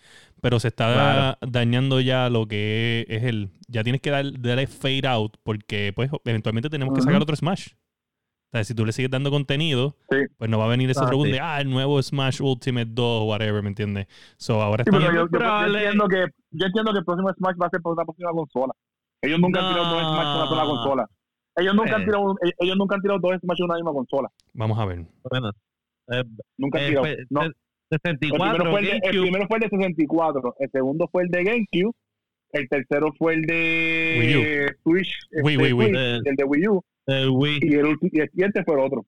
Speaker 3: Pero se está
Speaker 1: Claro.
Speaker 3: dañando ya lo que es el. Ya tienes que dar, darle fade out, porque pues eventualmente tenemos que sacar otro Smash. O sea, si tú le sigues dando contenido,
Speaker 2: Sí.
Speaker 3: pues no va a venir ese
Speaker 1: Ah, sí.
Speaker 3: de, ah, el nuevo Smash Ultimate 2 o whatever, ¿me entiendes? So, ahora
Speaker 2: Sí,
Speaker 3: están...
Speaker 2: yo, yo- yo entiendo que, yo entiendo que el próximo Smash va a ser por una próxima consola. Ellos nunca han tirado
Speaker 1: No.
Speaker 2: Smash en una sola consola. Ellos nunca, han
Speaker 1: Eh.
Speaker 2: tirado, un- ellos nunca han tirado dos Smash en una misma consola.
Speaker 3: Vamos a ver.
Speaker 1: Bueno, eh,
Speaker 2: Nunca han
Speaker 1: eh,
Speaker 2: tirado. no. El
Speaker 1: 64,
Speaker 2: primero, fue el, de, el primero fue el de 64, el segundo fue el de GameCube, el tercero fue el de
Speaker 3: Wii U.
Speaker 2: Switch,
Speaker 3: Wii,
Speaker 2: este,
Speaker 3: Wii, Wii.
Speaker 2: Switch, el de Wii U,
Speaker 1: el Wii.
Speaker 2: y el, ulti- y el siguiente fue el otro.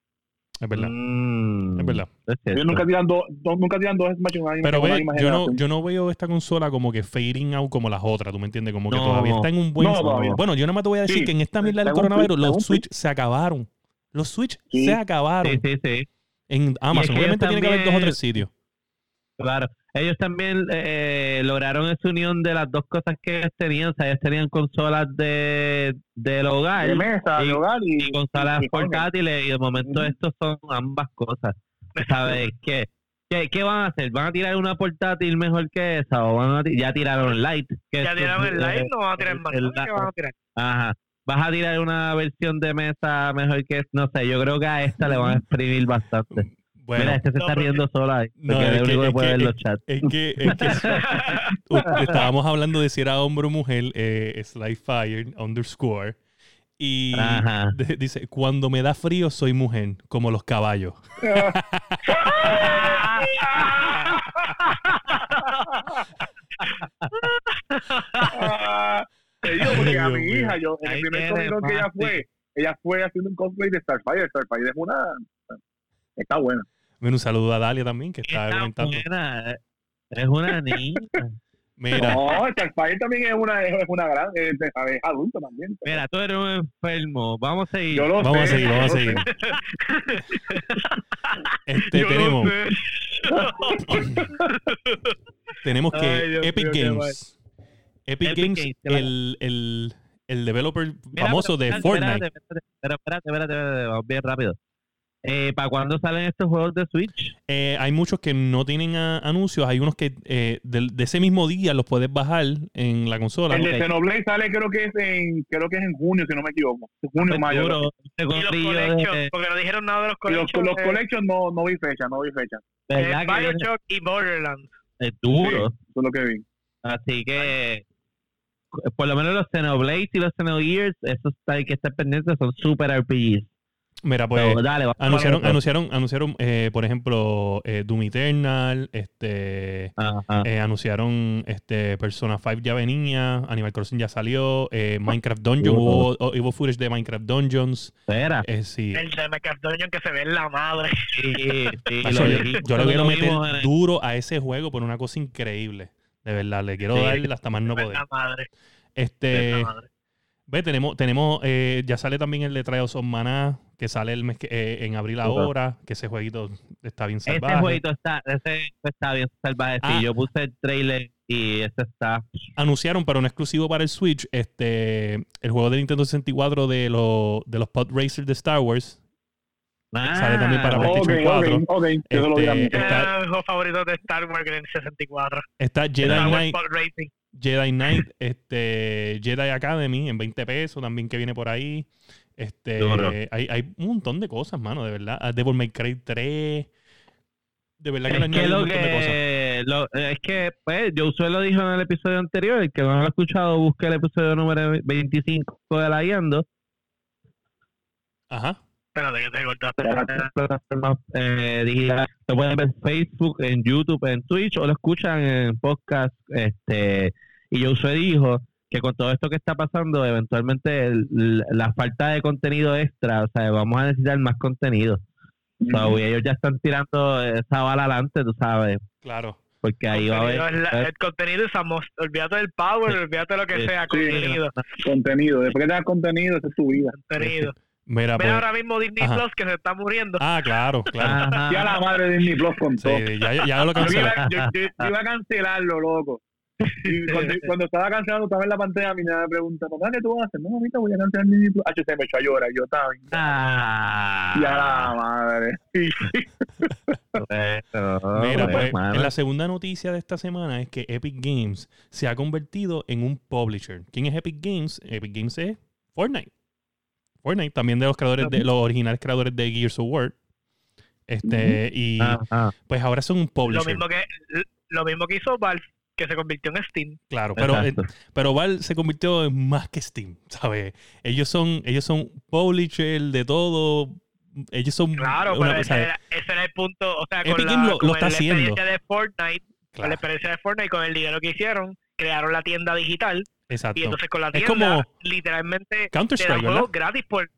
Speaker 3: Es verdad.
Speaker 1: Mm,
Speaker 3: Es verdad.
Speaker 1: es.
Speaker 2: Ellos nunca tiran dos, nunca tiran dos Smash en una misma,
Speaker 3: Pero ve, yo no, yo no veo esta consola como que fading out como las otras, ¿tú me entiendes? Como que
Speaker 1: No.
Speaker 3: todavía está en un buen...
Speaker 2: No.
Speaker 3: Bueno, yo nada más te voy a decir
Speaker 2: Sí,
Speaker 3: que en esta mierda del
Speaker 2: un
Speaker 3: coronavirus los Switch se acabaron. Los Switch
Speaker 2: Sí.
Speaker 3: se acabaron
Speaker 1: Sí, sí, sí.
Speaker 3: en Amazon. Obviamente tiene que haber dos o tres sitios.
Speaker 1: Claro. Ellos también eh, lograron esa unión de las dos cosas que ellos tenían. O sea, ellos tenían consolas de, del hogar
Speaker 2: de mesa,
Speaker 1: y-
Speaker 2: de hogar y,
Speaker 1: y consolas
Speaker 2: y portátiles.
Speaker 1: y de momento
Speaker 2: Ujú.
Speaker 1: estos son ambas cosas. ¿Sabes [LAUGHS] qué? ¿Qué, ¿Qué van a hacer? ¿Van a tirar una portátil mejor que esa? ¿O van a ya tiraron Light? que
Speaker 4: Ya tiraron el live,
Speaker 1: eh,
Speaker 4: no van a tirar más. ¿Qué van a tirar?
Speaker 1: Ajá. ¿Vas a tirar una versión de mesa mejor que No sé, yo creo que a esta le van a [LAUGHS] exprimir bastante.
Speaker 3: Bueno,
Speaker 1: Mira, este se
Speaker 4: No,
Speaker 1: está
Speaker 4: porque-
Speaker 1: riendo sola.
Speaker 3: No, es que-
Speaker 1: único que
Speaker 3: es que-
Speaker 1: los chats.
Speaker 3: es que, es que [LAUGHS] u- estábamos hablando de si era hombre o mujer, eh, Slyfire underscore. Y
Speaker 1: Ajá.
Speaker 3: dice, cuando me da frío soy mujer, como los caballos. [LAUGHS]
Speaker 2: Te digo, porque a mi hija, yo, en el primer Con que ella fue, ella fue haciendo un cosplay de Starfire. Starfire es una. Está buena.
Speaker 3: Bueno, un saludo a Dalia también, que está comentando.
Speaker 1: eh, Es una niña.
Speaker 3: Mira,
Speaker 2: No, Starfire también es una, es, una gran. Es, es adulto también. pero
Speaker 1: Mira, tú eres un enfermo. Vamos a seguir.
Speaker 2: Yo lo
Speaker 3: vamos a seguir, vamos a seguir. Este,
Speaker 4: Yo lo
Speaker 3: tenemos,
Speaker 4: sé. [LAUGHS]
Speaker 3: tenemos que
Speaker 4: Ay, Dios
Speaker 3: Epic Games. Epic,
Speaker 1: Epic
Speaker 3: Games, el, el, el developer
Speaker 1: Mira,
Speaker 3: famoso
Speaker 1: pero
Speaker 3: de
Speaker 1: espérate,
Speaker 3: Fortnite.
Speaker 1: Espérate, espérate, espérate, espérate, espérate, vamos bien rápido. Eh, ¿Para cuándo salen estos juegos de Switch?
Speaker 3: Eh, hay muchos que no tienen anuncios, hay unos que eh, del- de, ese mismo día los puedes bajar en la consola.
Speaker 2: El
Speaker 3: ¿no?
Speaker 2: de. Xenoblade sale, creo que es en creo que es en junio, si no me equivoco. Junio, mayo.
Speaker 1: Seguro, este
Speaker 4: Y los collections,
Speaker 1: de-
Speaker 4: porque no dijeron nada de los collections.
Speaker 2: los collections no, no vi fecha, no vi fecha.
Speaker 1: ¿verdad
Speaker 4: eh, Bioshock y Borderlands.
Speaker 1: es duro?
Speaker 2: Sí, eso es lo que vi.
Speaker 1: Así que por lo menos los Xenoblades y los Xenogears, esos hay que estar pendientes, son super RPGs.
Speaker 3: Mira, pues
Speaker 1: So, dale, vamos
Speaker 3: anunciaron, anunciaron, anunciaron eh, por ejemplo, eh, Doom Eternal, este,
Speaker 1: Ajá.
Speaker 3: eh, anunciaron este, Persona 5 ya venía, Animal Crossing ya salió, eh, Minecraft Dungeon,
Speaker 1: Uh.
Speaker 3: hubo, oh, hubo footage de Minecraft Dungeons.
Speaker 1: Espera.
Speaker 3: eh, sí.
Speaker 4: El de Minecraft Dungeon que se ve en la madre.
Speaker 1: Sí, sí, [LAUGHS] lo
Speaker 3: yo, le quiero
Speaker 1: lo
Speaker 3: meter
Speaker 1: el-
Speaker 3: duro a ese juego por una cosa increíble. De verdad, le quiero
Speaker 1: Sí.
Speaker 3: dar hasta más no poder.
Speaker 4: la madre.
Speaker 3: Este,
Speaker 4: ve en la madre.
Speaker 3: Ve, tenemos, tenemos eh, ya sale también el de Trials of Maná, que sale el mes que- eh, en abril ahora, que ese jueguito está bien
Speaker 1: Ese
Speaker 3: salvaje.
Speaker 1: jueguito está, ese está bien salvaje.
Speaker 3: Ah.
Speaker 1: Sí, yo puse el trailer y ese está.
Speaker 3: Anunciaron para un exclusivo para el Switch este el juego de Nintendo 64 de, los de los Pod Racers de Star Wars. Sale también para
Speaker 1: Ah,
Speaker 3: PlayStation
Speaker 2: Ok,
Speaker 3: 4.
Speaker 2: ok, ok. Eso lo vi a mí.
Speaker 3: Este, Está-
Speaker 4: Era mi juego favorito de Star Wars en el 64.
Speaker 3: Está Jedi Knight. Jedi Knight, este, Jedi Academy en 20 pesos también que viene por ahí. Este, hay, hay un montón de cosas, mano, de verdad. Ah, Devil May Cry 3. De verdad que le
Speaker 1: Es que
Speaker 3: un
Speaker 1: lo
Speaker 3: montón de cosas.
Speaker 1: que lo- es que pues Josué lo dijo en el episodio anterior, el que no lo ha escuchado, busque el episodio número 25 de la Guiando.
Speaker 3: Ajá.
Speaker 4: Espérate que te cortaste.
Speaker 1: en las plataformas eh, digitales. Lo pueden ver en Facebook, en YouTube, en Twitch o lo escuchan en podcast. Este, y Josué dijo que con todo esto que está pasando, eventualmente el- la falta de contenido extra, o sea, vamos a necesitar más contenido. So, y ellos ya están tirando esa bala adelante, tú sabes,
Speaker 3: Claro.
Speaker 1: porque ahí va a
Speaker 4: Contenido
Speaker 1: haber...
Speaker 4: el contenido es amos. Olvídate del power, olvídate de lo que
Speaker 1: Sí,
Speaker 4: sea.
Speaker 2: sí.
Speaker 4: Contenido.
Speaker 2: Contenido. Después que tengas contenido, esa es tu vida.
Speaker 4: Contenido.
Speaker 3: Mira,
Speaker 4: Mira
Speaker 3: pues.
Speaker 4: ahora mismo Disney
Speaker 3: Ajá.
Speaker 4: Plus que se está muriendo.
Speaker 3: Ah, claro, claro.
Speaker 1: Ajá.
Speaker 2: Ya la madre de Disney Plus con
Speaker 3: Sí,
Speaker 2: todo.
Speaker 3: ya, ya lo cancelé.
Speaker 2: yo- yo- yo iba a cancelarlo, loco. Y cuando, cuando estaba cancelando, estaba en la pantalla, mi nena me pregunta, papá, ¿qué tú vas a hacer? No, ahorita voy a cancelar mi Plus. Ah, se me echó a llorar, yo estaba...
Speaker 1: Ah,
Speaker 2: Ya la madre. [LAUGHS]
Speaker 1: Bueno,
Speaker 3: Mira,
Speaker 1: bueno,
Speaker 3: pues, en la segunda noticia de esta semana es que Epic Games se ha convertido en un publisher. ¿Quién es Epic Games? Epic Games es Fortnite. Fortnite, también de los creadores de los originales creadores de Gears of War. Este, y
Speaker 1: Ah, ah,
Speaker 3: pues ahora son un
Speaker 4: Lo
Speaker 3: publisher.
Speaker 4: mismo que lo mismo que hizo Valve, que se convirtió en Steam.
Speaker 3: Claro, pero, eh, pero Valve se convirtió en más que Steam, ¿sabes? Ellos son, ellos son publisher de todo. Ellos son
Speaker 4: Claro,
Speaker 3: una
Speaker 4: pero ese era, ese era el punto. O sea,
Speaker 3: Epic
Speaker 4: con la,
Speaker 3: Games lo-
Speaker 4: con
Speaker 3: lo está
Speaker 4: la
Speaker 3: haciendo.
Speaker 4: experiencia de Fortnite, con
Speaker 3: Claro,
Speaker 4: la experiencia de Fortnite, con el dinero que hicieron, crearon la tienda digital.
Speaker 3: exacto.
Speaker 4: Y entonces con la
Speaker 3: Es
Speaker 4: tienda,
Speaker 3: como
Speaker 4: literalmente,
Speaker 3: Counter-Strike, ¿verdad?
Speaker 4: juegos gratis por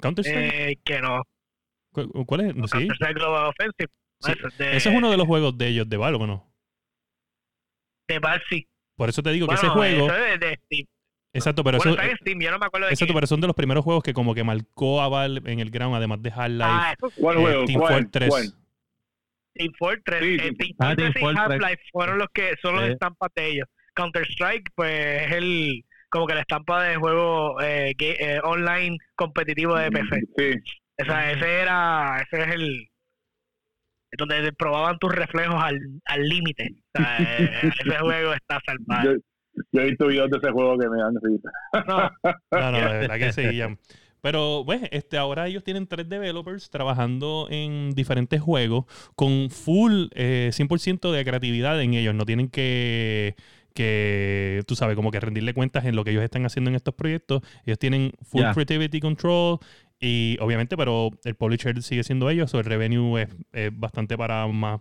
Speaker 3: Counter-Strike.
Speaker 4: eh, que no.
Speaker 3: ¿Cu- ¿Cuál es? Sí.
Speaker 4: Counter-Strike Global Offensive.
Speaker 3: Sí,
Speaker 4: Eso, de,
Speaker 3: Ese es uno de los juegos de ellos, de Valve, ¿o no?
Speaker 4: De sí.
Speaker 3: Por eso te digo
Speaker 4: Bueno,
Speaker 3: que ese juego.
Speaker 4: eso es de Steam.
Speaker 3: Exacto, pero
Speaker 4: bueno,
Speaker 3: eso.
Speaker 4: está en Steam, yo no me acuerdo de
Speaker 3: Exacto,
Speaker 4: quién.
Speaker 3: pero son de los primeros juegos que como que marcó a Valve en el ground, además de Half-Life,
Speaker 4: Ah, eso
Speaker 2: ¿Cuál
Speaker 3: eh,
Speaker 2: juego?
Speaker 3: Team
Speaker 2: ¿Cuál?
Speaker 3: Fortress.
Speaker 2: ¿Cuál?
Speaker 4: Team Fortress,
Speaker 2: Sí,
Speaker 4: eh,
Speaker 2: sí.
Speaker 4: Team
Speaker 1: Ah,
Speaker 4: Fortress
Speaker 1: Team
Speaker 4: y
Speaker 1: Fortress.
Speaker 4: Half-Life fueron los que son los
Speaker 1: Sí.
Speaker 4: estampas de ellos. Counter Strike, pues es el como que la estampa de juego eh, ga- eh, online competitivo de PC.
Speaker 2: Sí.
Speaker 4: O sea, ese era, ese es el donde probaban tus reflejos al al límite. O sea, [LAUGHS] eh, ese juego está salvaje.
Speaker 2: Yo, yo he visto videos de ese juego que me dan risa.
Speaker 4: No,
Speaker 3: No, no, de verdad que seguían. [LAUGHS] Pero, pues, este, ahora ellos tienen tres developers trabajando en diferentes juegos con full eh, 100% de creatividad en ellos. No tienen que, que, tú sabes, como que rendirle cuentas en lo que ellos están haciendo en estos proyectos. Ellos tienen full creativity control y, obviamente, pero el publisher sigue siendo ellos. O el revenue es, es bastante para más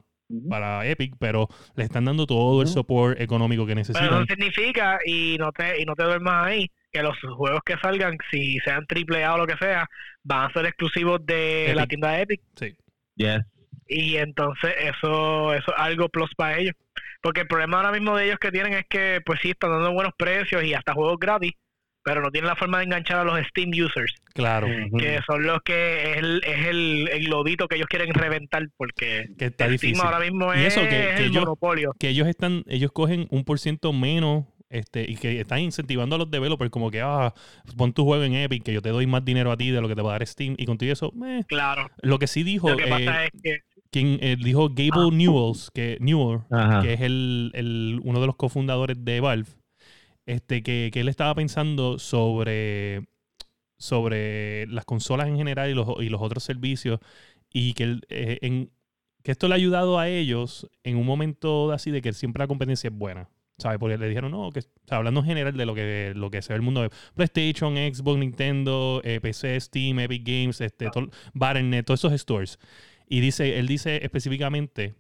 Speaker 3: para Epic, pero le están dando todo el support económico que
Speaker 4: pero
Speaker 3: necesitan.
Speaker 4: eso significa, y no te y no te duermas ahí, que los juegos que salgan, si sean triple A o lo que sea, van a ser exclusivos de la tienda de Epic.
Speaker 3: Sí.
Speaker 1: yes.
Speaker 4: y entonces eso eso es algo plus para ellos porque el problema ahora mismo de ellos que tienen es que pues sí están dando buenos precios y hasta juegos gratis pero no tienen la forma de enganchar a los Steam users
Speaker 3: Claro.
Speaker 4: Que son los que es el, es el, el globito que ellos quieren reventar porque
Speaker 3: Que está
Speaker 4: Steam
Speaker 3: difícil.
Speaker 4: ahora mismo
Speaker 3: Y
Speaker 4: es
Speaker 3: eso que- que
Speaker 4: el
Speaker 3: yo-
Speaker 4: monopolio
Speaker 3: que ellos están, ellos cogen un por ciento menos este, y que están incentivando a los developers como que, ah, pon tu juego en Epic, que yo te doy más dinero a ti de lo que te va a dar Steam. Y contigo eso, eh.
Speaker 4: claro
Speaker 3: lo que sí dijo,
Speaker 4: lo que
Speaker 3: eh,
Speaker 4: pasa es que
Speaker 3: quien eh, dijo Gable Newells, que Newell,
Speaker 1: Ajá.
Speaker 3: que es el, el- uno de los cofundadores de Valve, este, que, que él estaba pensando sobre, sobre las consolas en general y los, y los otros servicios y que, él, eh, en, que esto le ha ayudado a ellos en un momento así de que siempre la competencia es buena. ¿Sabes? Porque le dijeron, no, que o sea, hablando en general de lo que, lo que se ve el mundo de PlayStation, Xbox, Nintendo, eh, PC, Steam, Epic Games, este, todo- Battle.net, todos esos stores. Y dice, él dice específicamente,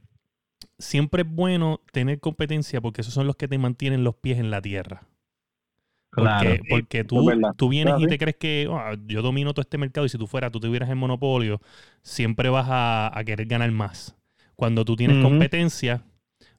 Speaker 3: siempre es bueno tener competencia porque esos son los que te mantienen los pies en la tierra.
Speaker 1: Claro.
Speaker 3: Porque, porque tú, tú vienes y
Speaker 2: sí.
Speaker 3: te crees que "Ah, yo domino todo este mercado y si tú fueras, tú tuvieras el monopolio, siempre vas a, a querer ganar más. Cuando tú tienes competencia,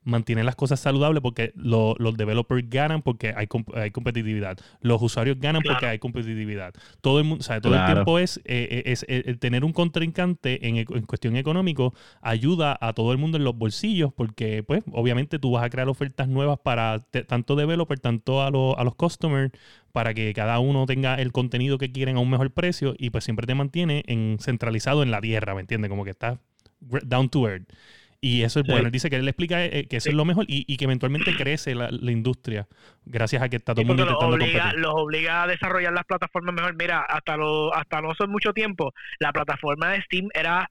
Speaker 3: mantienes las cosas saludables porque lo- los developers ganan porque hay, hay competitividad. Los usuarios ganan porque hay competitividad. Todo el mundo, o sea, todo el tiempo es, eh, eh, es eh, tener un contrincante en, en cuestión económico ayuda a todo el mundo en los bolsillos porque, pues, obviamente tú vas a crear ofertas nuevas para te- tanto developer, tanto a, los a los customers, para que cada uno tenga el contenido que quieren a un mejor precio y pues siempre te mantiene en, centralizado en la tierra, ¿me entiendes? Como que estás down to earth. Y eso es
Speaker 1: Sí.
Speaker 3: bueno. Él dice que él explica eh, que eso es lo mejor y, y que eventualmente crece la, la industria gracias a que está todo
Speaker 4: Sí,
Speaker 3: el mundo
Speaker 4: porque los
Speaker 3: intentando
Speaker 4: obliga,
Speaker 3: competir.
Speaker 4: los obliga a desarrollar las plataformas mejor. Mira, hasta lo, hasta no hace mucho tiempo, la plataforma de Steam era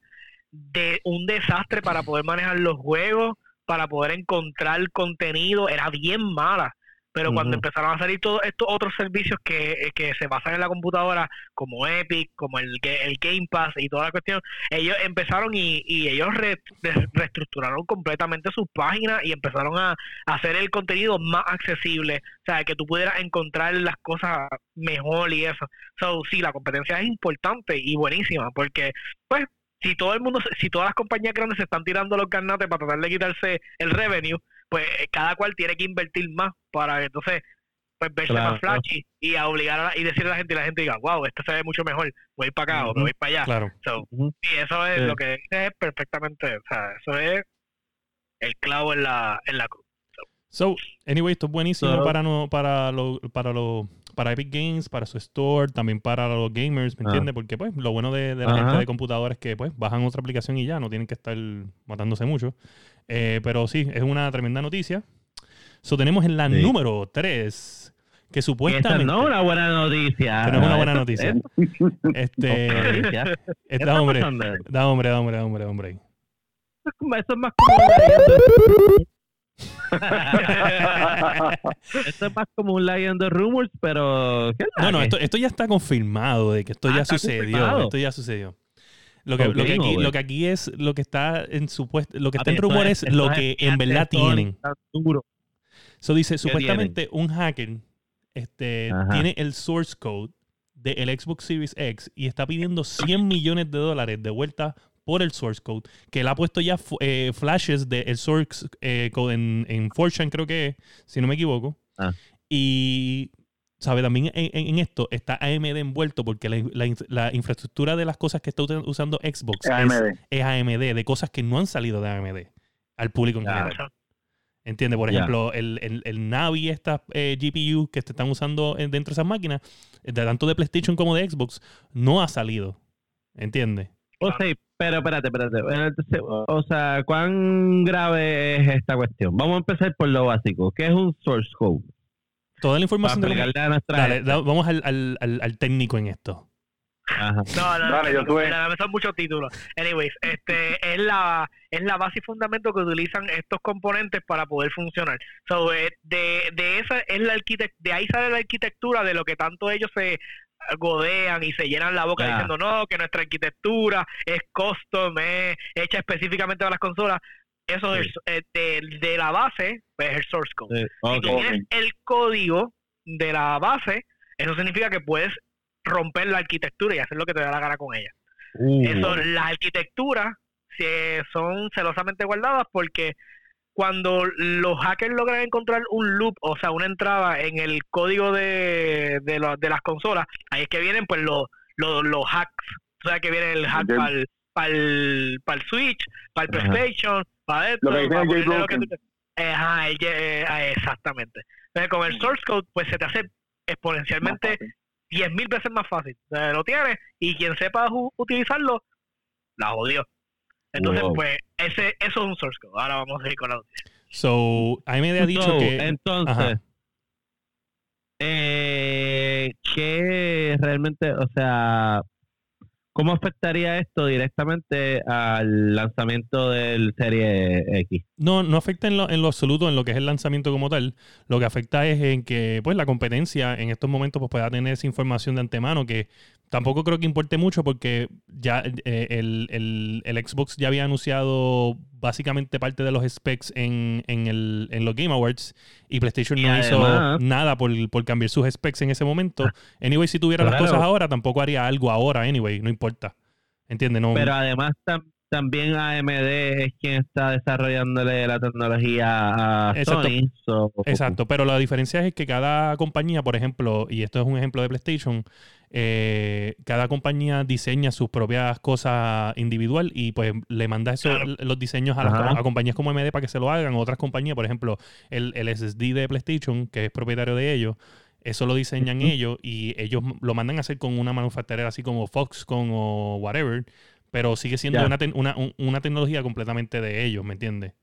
Speaker 4: de un desastre para poder manejar los juegos, para poder encontrar contenido, era bien mala. Pero cuando empezaron a salir todos estos otros servicios que, que se basan en la computadora, como Epic, como el, el Game Pass y toda la cuestión, ellos empezaron y, y ellos re- re- reestructuraron completamente sus páginas y empezaron a, a hacer el contenido más accesible, o sea, que tú pudieras encontrar las cosas mejor y eso. So, sí, la competencia es importante y buenísima, porque, pues, si todo el mundo, si todas las compañías grandes se están tirando los carnates para tratar de quitarse el revenue, pues cada cual tiene que invertir más para entonces pues verse
Speaker 1: Claro.
Speaker 4: más flashy y a obligar a la- y decirle a la gente y la gente diga, wow, esto se ve mucho mejor, voy para acá o me voy para allá.
Speaker 3: Claro.
Speaker 4: So,
Speaker 1: Ujú.
Speaker 4: Sí, eso es
Speaker 1: Sí.
Speaker 4: lo que dices es perfectamente, o sea, eso es el clavo en la, en la cruz.
Speaker 3: So, anyway, esto es buenísimo
Speaker 1: So-
Speaker 3: para no, para lo, para lo, para Epic Games, para su store, también para los gamers, ¿me
Speaker 1: Ah.
Speaker 3: entiendes? Porque pues lo bueno de, de la
Speaker 1: Ajá.
Speaker 3: gente de computadores es que pues bajan otra aplicación y ya, no tienen que estar matándose mucho. Eh, pero sí, es una tremenda noticia. So, tenemos en la
Speaker 1: Sí.
Speaker 3: número 3 que
Speaker 1: Esta
Speaker 3: supuestamente
Speaker 1: no es una buena noticia.
Speaker 3: que no es una buena noticia. Este,
Speaker 1: es una noticia. ¿Qué
Speaker 3: está hombre, da hombre, da hombre, da hombre, da hombre.
Speaker 1: Eso es Eso más como un leyendo- Esto es más como un leyendo [LAUGHS] rumors, pero ¿qué es la
Speaker 3: No, no, esto, esto ya está confirmado de que esto
Speaker 1: Ah,
Speaker 3: ya sucedió.
Speaker 1: confirmado.
Speaker 3: Esto ya sucedió. Lo que, lo, que aquí, lo que aquí es lo que está en supuesto, lo que está
Speaker 1: Papi,
Speaker 3: en rumores
Speaker 1: es-
Speaker 3: lo que en verdad tienen. Eso dice, supuestamente un hacker este,
Speaker 1: Ajá.
Speaker 3: tiene el source code del Xbox Series X y está pidiendo 100 millones de dólares de vuelta por el source code, que él ha puesto ya eh, flashes del source eh, code en, en 4chan, creo que es, si no me equivoco.
Speaker 1: Ah.
Speaker 3: Y, ¿sabe? También en, esto está AMD envuelto porque la, la in- la infraestructura de las cosas que está usa- usando Xbox
Speaker 2: Es
Speaker 3: es,
Speaker 2: AMD.
Speaker 3: es AMD, de cosas que no han salido de AMD al público en general. ¿Entiendes? Por ejemplo, el, el, el Navi, estas eh, GPU que te están usando en- dentro de esas máquinas, de tanto de PlayStation como de Xbox, no ha salido. ¿Entiendes?
Speaker 1: O sea, pero espérate, espérate. O sea, ¿cuán grave es esta cuestión? Vamos a empezar por lo básico. ¿Qué es un source code?
Speaker 3: Toda la información de
Speaker 1: explicarle a nuestra
Speaker 3: Dale, da- vamos al, al, al, al técnico en esto.
Speaker 1: Ajá.
Speaker 4: No, no,
Speaker 2: Dale, yo
Speaker 4: no,
Speaker 2: tuve-
Speaker 4: no, no, son muchos títulos. Anyways, este es la es la base y fundamento que utilizan estos componentes para poder funcionar. So, eh, de, de esa es la arquitect de ahí sale la arquitectura de lo que tanto ellos se godean y se llenan la boca diciendo no, que nuestra arquitectura es custom, es hecha específicamente para las consolas. Eso
Speaker 1: Sí.
Speaker 4: es eh, de, de la base, pues es el source code.
Speaker 1: Sí,
Speaker 4: Si tú tienes el código de la base, eso significa que puedes romper la arquitectura y hacer lo que te da la gana con ella.
Speaker 1: Uh,
Speaker 4: Eso, las arquitecturas se- son celosamente guardadas porque cuando los hackers logran encontrar un loop, o sea, una entrada en el código de, de, lo- de las consolas, ahí es que vienen pues los, los, los hacks. O sea, que viene el hack
Speaker 2: Del-
Speaker 4: para el, para el Switch, para el
Speaker 1: Ajá.
Speaker 4: Para esto,
Speaker 2: Lo que
Speaker 4: para
Speaker 2: el
Speaker 4: lo que
Speaker 2: jailbroken.
Speaker 4: tú quieras. Ajá, el eh, exactamente. Entonces, con el source code, pues se te hace exponencialmente
Speaker 2: Más fácil.
Speaker 4: 10.000 veces más fácil. O sea, lo tienes y quien sepa utilizarlo, la jodió. Entonces,
Speaker 1: Wow.
Speaker 4: pues, ese, eso es un source code. Ahora vamos a ir con la noticia.
Speaker 3: So, AMD ha dicho
Speaker 1: So,
Speaker 3: que.
Speaker 1: Entonces, eh, ¿qué realmente, o sea, cómo afectaría esto directamente al lanzamiento del Serie X?
Speaker 3: No, no afecta en lo, en lo absoluto en lo que es el lanzamiento como tal. Lo que afecta es en que pues la competencia en estos momentos pues, pueda tener esa información de antemano que tampoco creo que importe mucho porque ya eh, el, el- el Xbox ya había anunciado básicamente parte de los specs en, en, el, en los Game Awards y PlayStation
Speaker 1: Y
Speaker 3: no hizo nada por, por cambiar sus specs en ese momento. Anyway, si tuviera las cosas ahora, tampoco haría algo ahora, anyway, no importa. ¿Entiendes? No,
Speaker 1: Pero además tam- también AMD es quien está desarrollándole la tecnología a
Speaker 3: Exacto.
Speaker 1: Sony. so-
Speaker 3: Exacto, pero la diferencia es que cada compañía, por ejemplo, y esto es un ejemplo de PlayStation, eh, cada compañía diseña sus propias cosas individual y pues le manda eso,
Speaker 4: Claro.
Speaker 3: los diseños a, las, a compañías como AMD para que se lo hagan. Otras compañías, por ejemplo, el, el SSD de PlayStation, que es propietario de ellos, eso lo diseñan ellos y ellos lo mandan a hacer con una manufacturera así como Foxconn o whatever, pero sigue siendo una, te- una, un- una tecnología completamente de ellos, ¿me entiendes?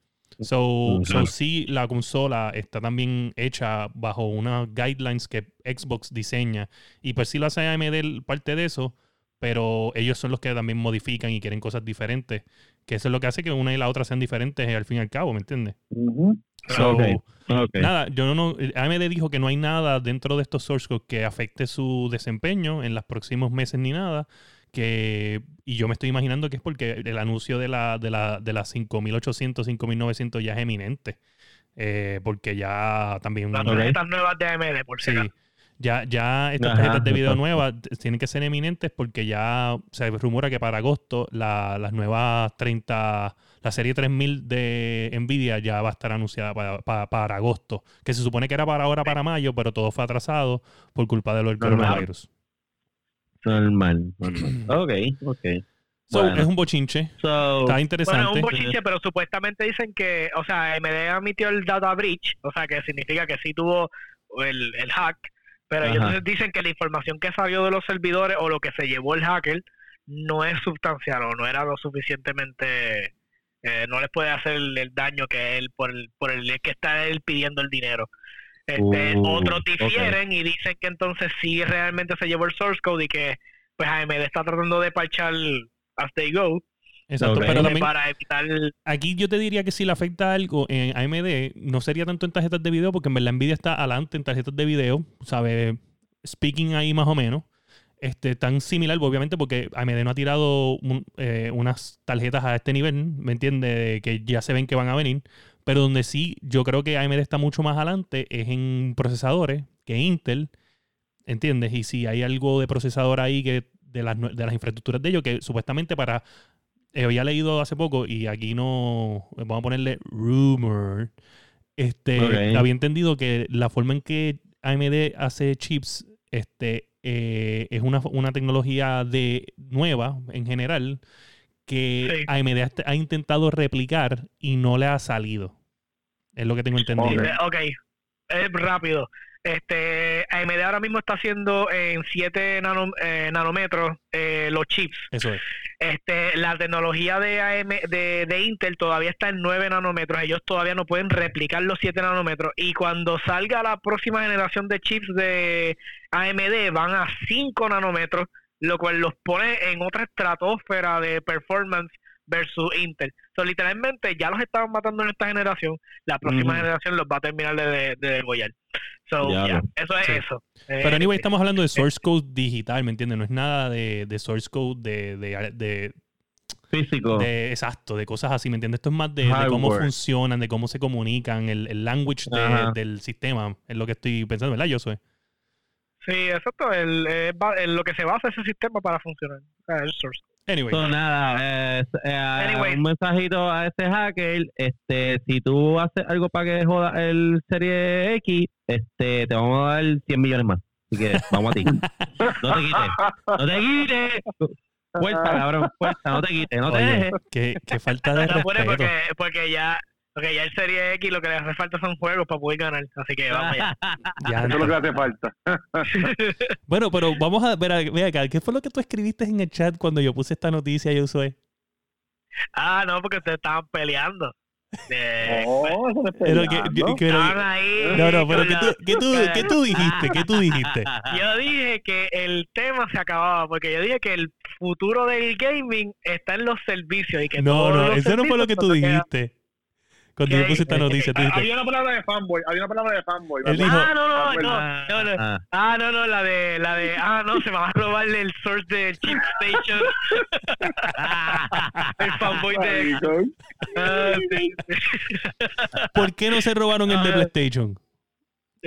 Speaker 3: So,
Speaker 1: Ujú.
Speaker 3: so sí, la consola está también hecha bajo unas guidelines que Xbox diseña. Y pues sí lo hace AMD parte de eso, pero ellos son los que también modifican y quieren cosas diferentes. Que eso es lo que hace que una y la otra sean diferentes al fin y al cabo, ¿me entiendes? So,
Speaker 1: ok.
Speaker 3: Nada, yo no, AMD dijo que no hay nada dentro de estos source codes que afecte su desempeño en los próximos meses ni nada. Que, y yo me estoy imaginando que es porque el anuncio de la, de la, de las 5800, 5900 ya es eminente. Eh, porque ya también.
Speaker 4: Las tarjetas nuevas de AMD, por si
Speaker 3: Sí. Ya, ya estas
Speaker 1: Ajá,
Speaker 3: tarjetas de video
Speaker 1: exacto.
Speaker 3: nuevas tienen que ser eminentes porque ya se rumora que para agosto la- las nuevas 30, la serie 3000 de Nvidia ya va a estar anunciada para, para- para agosto, que se supone que era para ahora, para mayo, pero todo fue atrasado por culpa de lo del
Speaker 1: Normal.
Speaker 3: coronavirus.
Speaker 1: Normal, normal. Ok, ok.
Speaker 3: So,
Speaker 1: Bueno.
Speaker 3: Es un bochinche.
Speaker 1: So,
Speaker 3: Está
Speaker 4: Bueno,
Speaker 3: interesante.
Speaker 4: es un bochinche, pero supuestamente dicen que, o sea, AMD admitió el data breach, o sea, que significa que sí tuvo el, el hack, pero
Speaker 1: Ajá.
Speaker 4: ellos dicen que la información que salió de los servidores o lo que se llevó el hacker no es sustancial o no era lo suficientemente, eh, no les puede hacer el, el daño que él, por el, por el que está él pidiendo el dinero. Este,
Speaker 1: Uh,
Speaker 4: otros difieren y dicen que entonces sí realmente se llevó el source code y que pues AMD está tratando de parchar as they go
Speaker 3: Exacto. Pero también
Speaker 4: para evitar
Speaker 3: aquí yo te diría que si le afecta algo en AMD, no sería tanto en tarjetas de video, porque en verdad Nvidia está adelante en tarjetas de video, ¿sabes? Speaking ahí más o menos. Este, tan similar, obviamente, porque AMD no ha tirado un- eh, unas tarjetas a este nivel, ¿me entiendes? Que ya se ven que van a venir. Pero donde sí, yo creo que AMD está mucho más adelante es en procesadores que Intel, ¿entiendes? Y si hay algo de procesador ahí que de las, de las infraestructuras de ellos, que supuestamente para eh, había leído hace poco y aquí no vamos a ponerle rumor este había entendido que la forma en que AMD hace chips este eh, es una, una tecnología de nueva en general que
Speaker 4: Sí.
Speaker 3: AMD ha, ha intentado replicar y no le ha salido es lo que tengo entendido
Speaker 4: Eh, Ok, es rápido. Este, AMD ahora mismo está haciendo en 7 nanómetros eh, los chips.
Speaker 3: eso es
Speaker 4: Este, la tecnología de, AM, de, de Intel todavía está en 9 nanómetros. Ellos todavía no pueden replicar los 7 nanómetros. Y cuando salga la próxima generación de chips de AMD, van a 5 nanómetros, lo cual los pone en otra estratosfera de performance versus Intel. So, literalmente ya los estaban matando en esta generación. La próxima generación los va a terminar de, de, de degollar. So, yeah, eso es
Speaker 3: Sí.
Speaker 4: eso.
Speaker 3: pero
Speaker 4: Eh,
Speaker 3: anyway estamos hablando de source code digital ¿me entiendes? no es nada de, de source code de, de, de,
Speaker 1: físico.
Speaker 3: de- exacto, de cosas así, ¿me entiendes? Esto es más de, de cómo funcionan, de cómo se comunican, el, el language de- del sistema, es lo que estoy pensando, ¿verdad? Yo soy.
Speaker 4: Sí, exacto. El, eh, ba- en lo que se basa ese sistema para funcionar. El source.
Speaker 3: Anyway,
Speaker 1: So, nada, eh, eh,
Speaker 4: Anyway.
Speaker 1: un mensajito a ese hacker, este, si tú haces algo para que joda el Serie X, este, te vamos a dar 100 millones más. Así que vamos a ti. No te quites, no te quites. Fuerza, cabrón, fuerza, no te quites, no te
Speaker 3: Oye,
Speaker 1: dejes.
Speaker 3: qué, qué falta de respeto.
Speaker 4: porque, porque ya porque ya el Serie X lo que le hace falta son juegos para poder ganar. Así que vamos allá. [LAUGHS]
Speaker 3: Ya,
Speaker 2: Eso es lo que le hace falta. [LAUGHS]
Speaker 3: Bueno, pero vamos a ver, a- ve acá, ¿qué fue lo que tú escribiste en el chat cuando yo puse esta noticia, yo soy?
Speaker 4: Ah, no, porque ustedes estaban peleando. Eh,
Speaker 3: Pero que- que-
Speaker 4: ahí.
Speaker 3: no, no, pero ¿qué tú, qué tú, [LAUGHS] qué tú dijiste? ¿Qué tú dijiste?
Speaker 4: Yo dije que el tema se acababa porque yo dije que el futuro del gaming está en los servicios y que
Speaker 3: No,
Speaker 4: todos
Speaker 3: no,
Speaker 4: los
Speaker 3: eso no fue lo que tú dijiste. Cuando yo
Speaker 4: ¿Qué?
Speaker 3: puse esta noticia, tú dijiste,
Speaker 2: Había una palabra de fanboy, había una palabra de fanboy.
Speaker 3: Él dijo-
Speaker 4: Ah, no, no,
Speaker 2: Ah,
Speaker 4: no, no, no.
Speaker 1: Ah,
Speaker 4: Ah, no, no, la de, la de, ah, no, se me va a robar el source de Chip Station. [LAUGHS] el fanboy de. Ah.
Speaker 3: ¿por qué no se robaron el de
Speaker 4: Ah.
Speaker 3: PlayStation?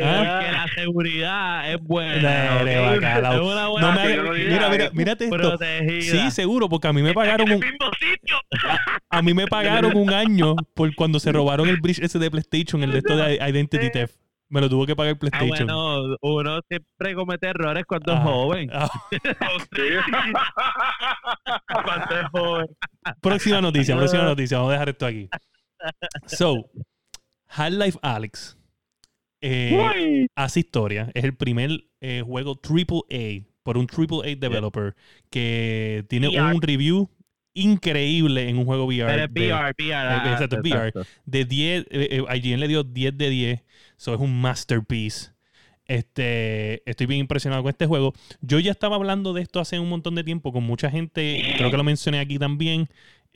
Speaker 3: ¿Ah?
Speaker 1: Porque la seguridad es buena.
Speaker 3: Dale,
Speaker 1: ¿ok?
Speaker 3: bacalao.
Speaker 1: Es una
Speaker 3: No
Speaker 1: buena
Speaker 3: me
Speaker 2: que yo
Speaker 3: hagas-
Speaker 2: no
Speaker 3: mira, mira, mírate esto.
Speaker 1: protegida.
Speaker 3: Sí, seguro, porque a mí me pagaron un,
Speaker 4: el mismo sitio. [LAUGHS]
Speaker 3: a mí me pagaron un año por cuando se robaron el bridge ese de PlayStation, el de esto de Identity Theft. Me lo tuvo que pagar
Speaker 1: Ah,
Speaker 3: PlayStation.
Speaker 1: bueno, uno siempre comete errores cuando es
Speaker 3: Ah,
Speaker 1: joven.
Speaker 3: ah. [LAUGHS]
Speaker 4: Cuánto es joven.
Speaker 3: próxima noticia, próxima noticia. Vamos a dejar esto aquí. So, Half-Life Alex eh, hace historia. Es el primer eh, juego AAA por un AAA developer que tiene
Speaker 4: VR.
Speaker 3: un review increíble en un juego VR.
Speaker 1: Pero es
Speaker 3: de-
Speaker 1: VR, VR.
Speaker 3: Eh,
Speaker 1: ah,
Speaker 3: exacto, VR. de 10, eh, eh, IGN le dio 10 de 10. So es un masterpiece. Este, estoy bien impresionado con este juego. Yo ya estaba hablando de esto hace un montón de tiempo con mucha gente. Creo que lo mencioné aquí también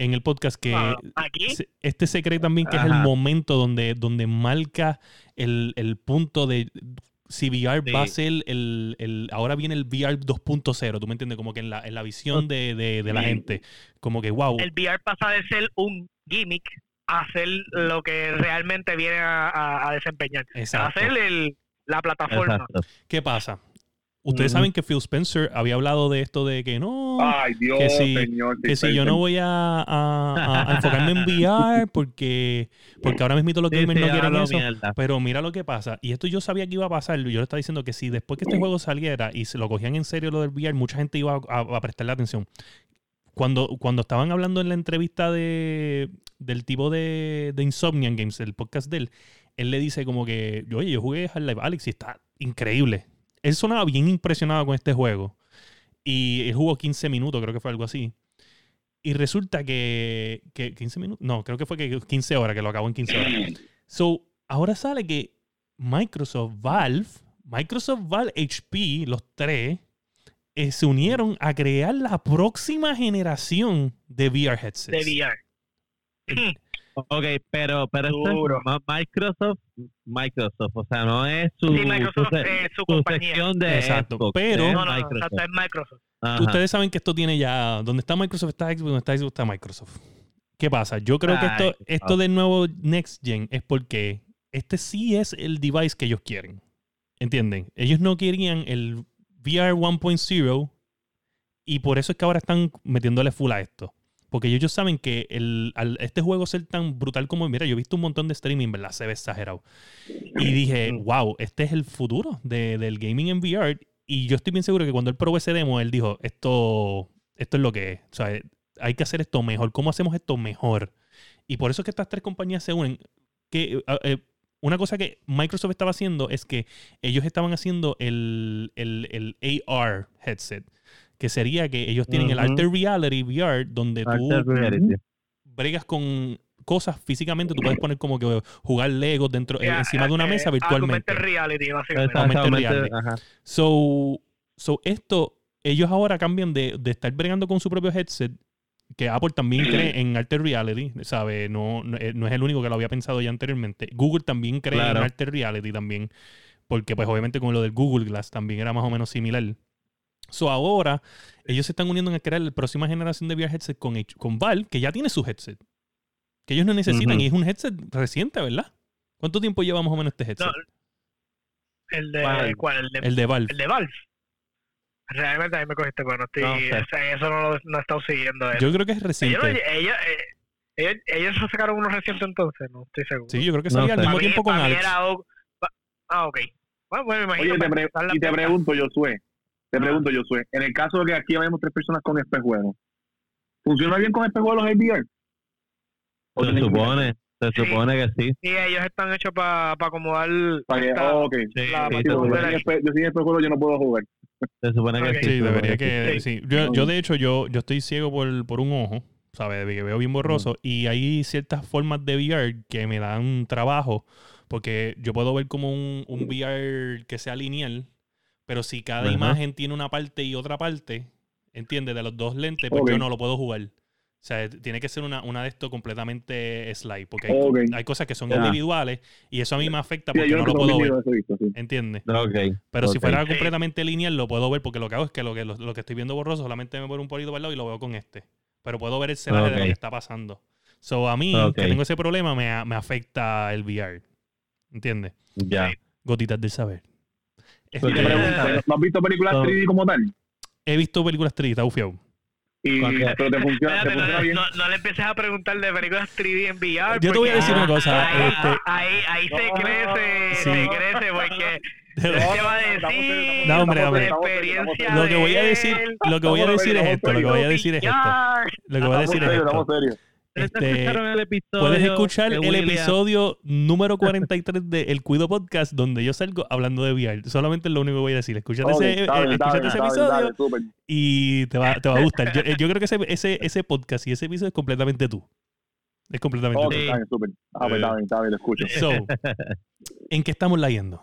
Speaker 3: en el podcast que
Speaker 4: Ah, aquí.
Speaker 3: este se cree también que es el momento donde, donde marca el, el punto de si VR
Speaker 1: Sí.
Speaker 3: va a ser el, el- ahora viene el VR 2.0, tú me entiendes, como que en la, en la visión de, de- de la
Speaker 2: Sí.
Speaker 3: gente, como que wow,
Speaker 4: El VR pasa de ser un gimmick a ser lo que realmente viene a, a- a desempeñar. A
Speaker 3: exacto.
Speaker 4: ser el, la plataforma.
Speaker 1: Exacto.
Speaker 3: ¿Qué pasa? Ustedes saben que Phil Spencer había hablado de esto de que no,
Speaker 2: Ay, Dios,
Speaker 3: que si-
Speaker 2: señor.
Speaker 3: que si yo no voy a, a- a [LAUGHS] enfocarme en VR porque, porque ahora mismo los gamers
Speaker 1: sí,
Speaker 3: no quieren eso.
Speaker 1: mierda.
Speaker 3: Pero mira lo que pasa. Y esto yo sabía que iba a pasar. Yo le estaba diciendo que si después que este juego saliera y se lo cogían en serio lo del VR, mucha gente iba a, a- a prestarle atención. cuando, cuando estaban hablando en la entrevista de, del tipo de, de Insomniac Games, el podcast de él, él le dice como que, oye, yo jugué Half-Life Alex y está increíble. Él sonaba bien impresionado con este juego. Y él jugó 15 minutos, creo que fue algo así. Y resulta que, que 15 minutos, no, creo que fue que 15 horas, que lo acabó en 15 horas. [CLEARS THROAT] So, ahora sale que Microsoft, Valve, Microsoft, Valve, HP, los tres, eh, se unieron a crear la próxima generación de VR headsets.
Speaker 4: De VR.
Speaker 1: Ok, pero, pero esto es Microsoft, Microsoft, o sea, no es su,
Speaker 4: Sí, Microsoft
Speaker 1: su,
Speaker 4: es su
Speaker 1: su
Speaker 4: compañía.
Speaker 1: sección de
Speaker 3: Exacto,
Speaker 1: Xbox,
Speaker 3: pero-
Speaker 4: No, no, no,
Speaker 1: Microsoft.
Speaker 4: exacto, es Microsoft.
Speaker 1: Ajá.
Speaker 3: Ustedes saben que esto tiene ya. Donde está Microsoft está Xbox, donde está Xbox está Microsoft. ¿Qué pasa? Yo creo que esto,
Speaker 1: Ay,
Speaker 3: esto del nuevo Next Gen es porque este sí es el device que ellos quieren. ¿Entienden? Ellos no querían el VR 1.0 y por eso es que ahora están metiéndole full a esto. Porque ellos saben que el, al este juego ser tan brutal como, mira, yo he visto un montón de streaming, ¿verdad? Se ve exagerado. Y dije, wow, este es el futuro de- del gaming en VR. Y yo estoy bien seguro que cuando él probó ese demo, él dijo, esto, esto es lo que es. O sea, hay que hacer esto mejor. ¿Cómo hacemos esto mejor? Y por eso es que estas tres compañías se unen. Que, eh, eh, una cosa que Microsoft estaba haciendo es que ellos estaban haciendo el, el, el AR headset. Que sería que ellos tienen el. Alter Reality VR, donde tú
Speaker 1: reality.
Speaker 3: bregas con cosas físicamente. Tú puedes poner como que jugar Legos dentro, eh, encima de una
Speaker 4: eh,
Speaker 3: mesa virtualmente.
Speaker 4: Augmented reality, básicamente.
Speaker 3: Reality.
Speaker 1: ajá.
Speaker 3: So, so esto, ellos ahora cambian de, de estar bregando con su propio headset, que Apple también cree en Alter Reality, ¿sabe? No, no, eh, no es el único que lo había pensado ya anteriormente. Google también cree
Speaker 1: Claro.
Speaker 3: en Alter Reality también, porque pues obviamente con lo del Google Glass también era más o menos similar. So ahora, ellos se están uniendo a crear la próxima generación de VR headset con, con Valve, que ya tiene su headset. Que ellos no necesitan, y es un headset reciente, ¿verdad? ¿Cuánto tiempo lleva más o menos este headset?
Speaker 4: No, el de
Speaker 1: ¿Cuál?
Speaker 4: ¿cuál? El de,
Speaker 3: el de Valve.
Speaker 4: el de Valve. Realmente ahí me cogiste, pero no estoy,
Speaker 1: No
Speaker 4: o sea, eso no, lo- no he estado siguiendo. eso.
Speaker 3: Yo creo que es
Speaker 4: ellos,
Speaker 3: reciente.
Speaker 4: no- ellos, eh, ellos, ellos sacaron uno reciente entonces, no estoy seguro.
Speaker 3: Sí, yo creo que
Speaker 1: No
Speaker 3: salía al
Speaker 1: sé.
Speaker 3: mismo
Speaker 4: mí-
Speaker 3: tiempo con
Speaker 4: mí
Speaker 3: Alex.
Speaker 4: era o- pa- Ah, ok. Bueno, bueno, me imagino
Speaker 2: Oye, te
Speaker 4: para
Speaker 2: pre-
Speaker 4: empezar la
Speaker 2: y te pregunto, Josué, te pregunto, Josué, en el caso de que aquí vayamos tres personas con espejuelos, ¿funciona bien con espejuelos el VR? ¿O
Speaker 1: Se supone, se
Speaker 4: Sí.
Speaker 1: supone que sí.
Speaker 4: Sí, ellos están hechos para acomodar
Speaker 2: Para que-
Speaker 4: esta-
Speaker 2: oh, ok.
Speaker 1: Sí,
Speaker 4: la
Speaker 2: yo sin espejuelos yo no puedo jugar.
Speaker 1: se supone que sí.
Speaker 3: Debería
Speaker 1: que
Speaker 3: que.
Speaker 4: sí.
Speaker 3: Sí. Yo, yo, de hecho, yo, yo estoy ciego por, por un ojo, ¿sabes? Que veo bien borroso. Y hay ciertas formas de VR que me dan trabajo. Porque yo puedo ver como un, un VR que sea lineal. Pero si cada
Speaker 1: Ajá.
Speaker 3: imagen tiene una parte y otra parte, ¿entiendes? De los dos lentes, pues yo no lo puedo jugar. O sea, tiene que ser una, una de esto completamente slide. Porque hay, cosas que son individuales y eso a mí me afecta
Speaker 2: Sí,
Speaker 3: porque
Speaker 2: yo
Speaker 3: no lo puedo ver.
Speaker 2: visto, sí.
Speaker 3: ¿Entiendes?
Speaker 1: Ok.
Speaker 3: Pero si fuera
Speaker 4: Sí.
Speaker 3: completamente lineal, lo puedo ver porque lo que hago es que lo que, lo, lo que estoy viendo borroso solamente me pone un poquito para el lado y lo veo con este. Pero puedo ver el celaje de lo que está pasando. So, a mí, que tengo ese problema, me, me afecta el VR. ¿Entiendes?
Speaker 1: Ya.
Speaker 3: Gotitas del saber. Este,
Speaker 2: Y te pregunto, ¿no has visto películas
Speaker 1: So-
Speaker 2: 3D como tal?
Speaker 3: he visto películas 3D, está bufiado.
Speaker 2: Y, pero te funciona,
Speaker 4: Espérate,
Speaker 2: te
Speaker 4: no,
Speaker 2: funciona bien.
Speaker 4: no, no le empieces a preguntar de películas 3D en VR.
Speaker 3: Yo te voy a decir una cosa,
Speaker 4: Ahí,
Speaker 3: este-
Speaker 4: ahí, ahí se crece,
Speaker 3: sí.
Speaker 4: se crece porque [LAUGHS]
Speaker 2: No,
Speaker 4: va a decir
Speaker 3: No, hombre,
Speaker 4: la
Speaker 3: hombre.
Speaker 4: experiencia
Speaker 3: Lo que voy a
Speaker 4: de
Speaker 3: decir, lo que voy a decir es esto, lo que voy a decir es esto. Lo que voy a decir es esto.
Speaker 2: Estamos serios.
Speaker 1: ¿Ustedes
Speaker 3: Este,
Speaker 1: el
Speaker 3: Puedes escuchar el episodio número 43 de El Cuido Podcast donde yo salgo hablando de VR. Solamente es lo único que voy a decir. Escúchate ese, eh, escúchate
Speaker 2: bien,
Speaker 3: ese episodio
Speaker 2: dale, súper.
Speaker 3: y te va, te va a gustar. Yo, eh, yo creo que ese, ese, ese podcast y ese episodio es completamente tú. Es completamente
Speaker 2: está bien, súper. Ah, pues está bien, está bien, lo escucho.
Speaker 3: tú. So, ¿en qué estamos leyendo?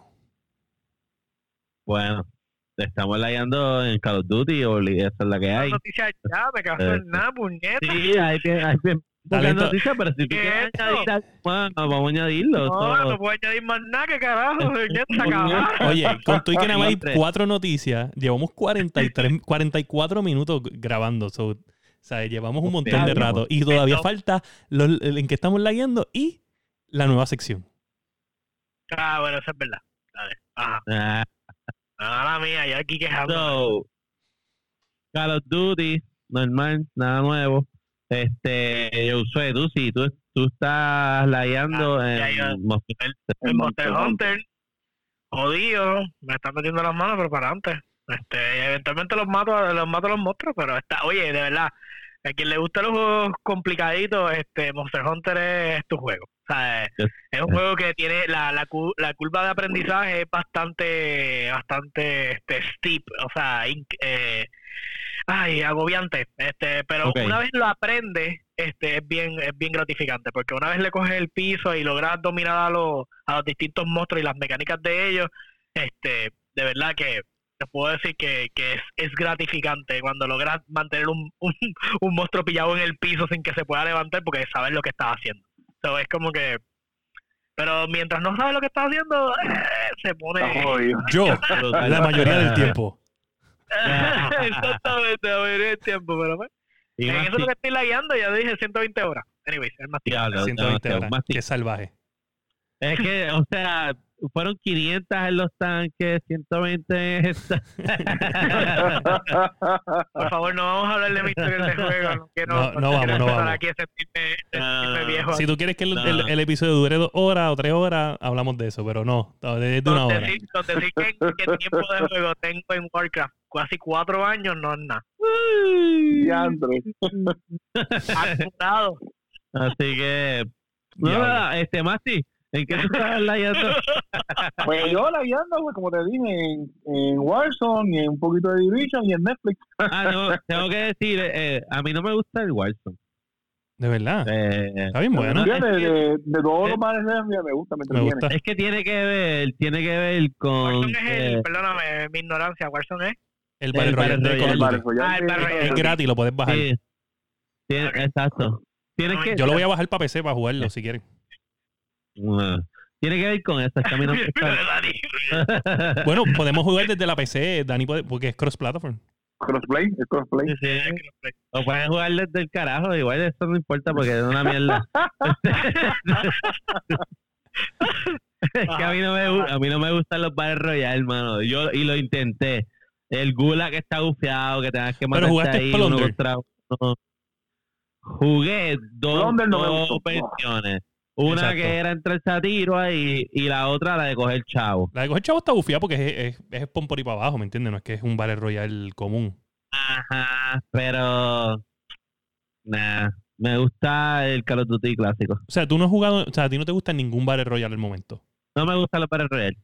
Speaker 1: Bueno, estamos layando en Call of Duty, o esa es la que hay.
Speaker 4: noticias ya, me cago
Speaker 1: Eh,
Speaker 4: en nada, puñeta.
Speaker 1: Sí, hay pocas
Speaker 3: Talento.
Speaker 1: noticias, pero si tú
Speaker 4: ¿Qué
Speaker 1: quieres
Speaker 4: es
Speaker 1: añadir algo más, vamos a añadirlo.
Speaker 4: No,
Speaker 1: So,
Speaker 4: no puedo añadir más nada, que carajo, [LAUGHS] puñeta, cabrón.
Speaker 3: Oye, con tú y que nada más hay cuatro noticias, llevamos 43, 44 minutos grabando. So, o sea, llevamos un montón de rato y todavía
Speaker 4: Esto-
Speaker 3: falta lo- en que estamos leyendo y la nueva sección.
Speaker 4: Ah, bueno, eso es verdad. Dale. Ajá.
Speaker 1: ah,
Speaker 4: Nada mía, yo aquí quejando.
Speaker 1: so, Call of Duty, normal, nada nuevo. Este, yo sé, tú sí, tú, tú estás layando
Speaker 4: Ah,
Speaker 1: en. Monster
Speaker 4: el Monster Hunter, jodido, me están metiendo las manos, pero para antes. Este, eventualmente los mato, los mato a los monstruos, pero está, oye, de verdad, A quien le gustan los juegos complicaditos, este Monster Hunter es tu juego. O sea, es, es un juego que tiene la, la, la curva de aprendizaje es bastante bastante este steep, o sea, eh, ay, agobiante, este, pero una vez lo aprendes, este es bien es bien gratificante, porque una vez le coges el piso y logras dominar a los a los distintos monstruos y las mecánicas de ellos, este, de verdad que te puedo decir que, que es, es gratificante cuando logras mantener un, un, un monstruo pillado en el piso sin que se pueda levantar porque sabes lo que estás haciendo. So, es como que... Pero mientras no sabes lo que estás haciendo, eh, se pone...
Speaker 3: Yo, [LAUGHS] [LAUGHS] la mayoría del tiempo.
Speaker 4: Exactamente, a ver el tiempo, pero bueno. En
Speaker 1: más
Speaker 4: eso es lo que estoy lagueando, ya dije 120 horas. Anyways, es más tiempo.
Speaker 1: Diablo,
Speaker 3: 120
Speaker 1: demasiado.
Speaker 3: horas.
Speaker 1: Más
Speaker 3: Qué salvaje.
Speaker 1: Es que, o sea, fueron 500 en los tanques, 120 en esta. [LAUGHS]
Speaker 4: Por favor, no vamos a hablar de mi historia de juego. no quiero-
Speaker 3: No, no
Speaker 4: quiero
Speaker 3: vamos, no vamos.
Speaker 4: aquí a sentirme,
Speaker 1: No,
Speaker 4: sentirme
Speaker 1: no,
Speaker 4: viejo.
Speaker 3: Si tú quieres que el,
Speaker 1: No.
Speaker 3: el- el episodio dure dos horas o tres horas, hablamos de eso, pero no, de, de una hora.
Speaker 4: decir, decir que, que tiempo de juego tengo en Warcraft casi cuatro años no es nada. Acumulado.
Speaker 1: Así que, no, este, Masti, ¿en [LAUGHS] qué tú estás layando? [LAUGHS]
Speaker 2: Pues yo la guiando, güey, como te dije, en, en Warzone y en un poquito de Division y en Netflix. [LAUGHS]
Speaker 1: Ah, no, tengo que decir, eh, a mí no me gusta el Warzone.
Speaker 3: De verdad.
Speaker 1: Eh,
Speaker 3: Está bien bueno.
Speaker 1: no,
Speaker 2: De, de, de todos
Speaker 1: eh,
Speaker 2: los manes me gusta, me
Speaker 3: gusta.
Speaker 1: es que tiene que ver, tiene que ver con...
Speaker 4: Warzone es
Speaker 1: eh,
Speaker 4: el, perdóname, mi ignorancia, Warzone es.
Speaker 3: El Battle Royale
Speaker 4: Ah, el
Speaker 2: de-
Speaker 4: Battle Royale.
Speaker 3: Es gratis, lo puedes bajar.
Speaker 1: sí. Exacto. Tienes
Speaker 4: No,
Speaker 1: que,
Speaker 3: Yo lo voy a bajar para PC para jugarlo si quieren.
Speaker 1: Tiene que ver con eso, es [LAUGHS] que a mí no me gusta.
Speaker 3: Bueno, podemos jugar desde la PC, Dani, puede- porque es cross-platform.
Speaker 2: Crossplay, es crossplay.
Speaker 1: Sí, sí. O pueden jugar desde el carajo, igual eso no importa porque es una mierda. [LAUGHS] es que a mí no me a mí no me gustan los Battle Royale, hermano. Yo y lo intenté. El Gula que está bufiado, que tengas que matar
Speaker 3: jugaste
Speaker 1: ahí uno
Speaker 3: Plunder.
Speaker 1: contra uno. Jugué dos,
Speaker 2: no
Speaker 1: dos versiones. Una
Speaker 3: Exacto.
Speaker 1: que era entre el satiro ahí y la otra la de coger chavo.
Speaker 3: La de coger chavo está bufiada porque es, es, es pon por ahí para abajo, ¿me entiendes? No es que es un Battle Royale común.
Speaker 1: Ajá, pero nah, me gusta el Call of Duty clásico.
Speaker 3: O sea, tú no has jugado, o sea, a ti no te gusta ningún Battle Royale al momento.
Speaker 1: No me gustan los Battle Royale.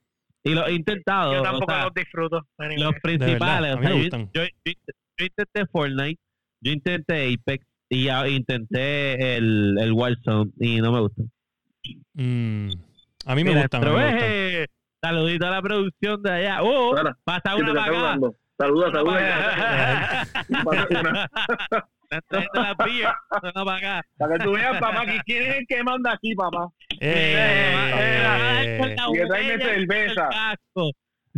Speaker 1: Y los he intentado,
Speaker 4: Yo
Speaker 1: o
Speaker 4: tampoco
Speaker 1: sea,
Speaker 4: los disfruto.
Speaker 1: Los principales.
Speaker 3: a
Speaker 1: o sea,
Speaker 3: me
Speaker 1: yo,
Speaker 3: gustan.
Speaker 1: yo- yo- yo intenté Fortnite, yo intenté Apex y ya intenté el, el Warzone y no me gustan.
Speaker 3: Mm, a mí me a
Speaker 1: eh, Saludito a la producción de allá. ¡Oh! Pasa una para.
Speaker 2: Saluda, saluda. una. [LAUGHS]
Speaker 1: Una para acá.
Speaker 2: Para que tú veas, papá, que quién es el que manda aquí, papá.
Speaker 3: Eh,
Speaker 2: Y que tráeme cerveza. [LAUGHS]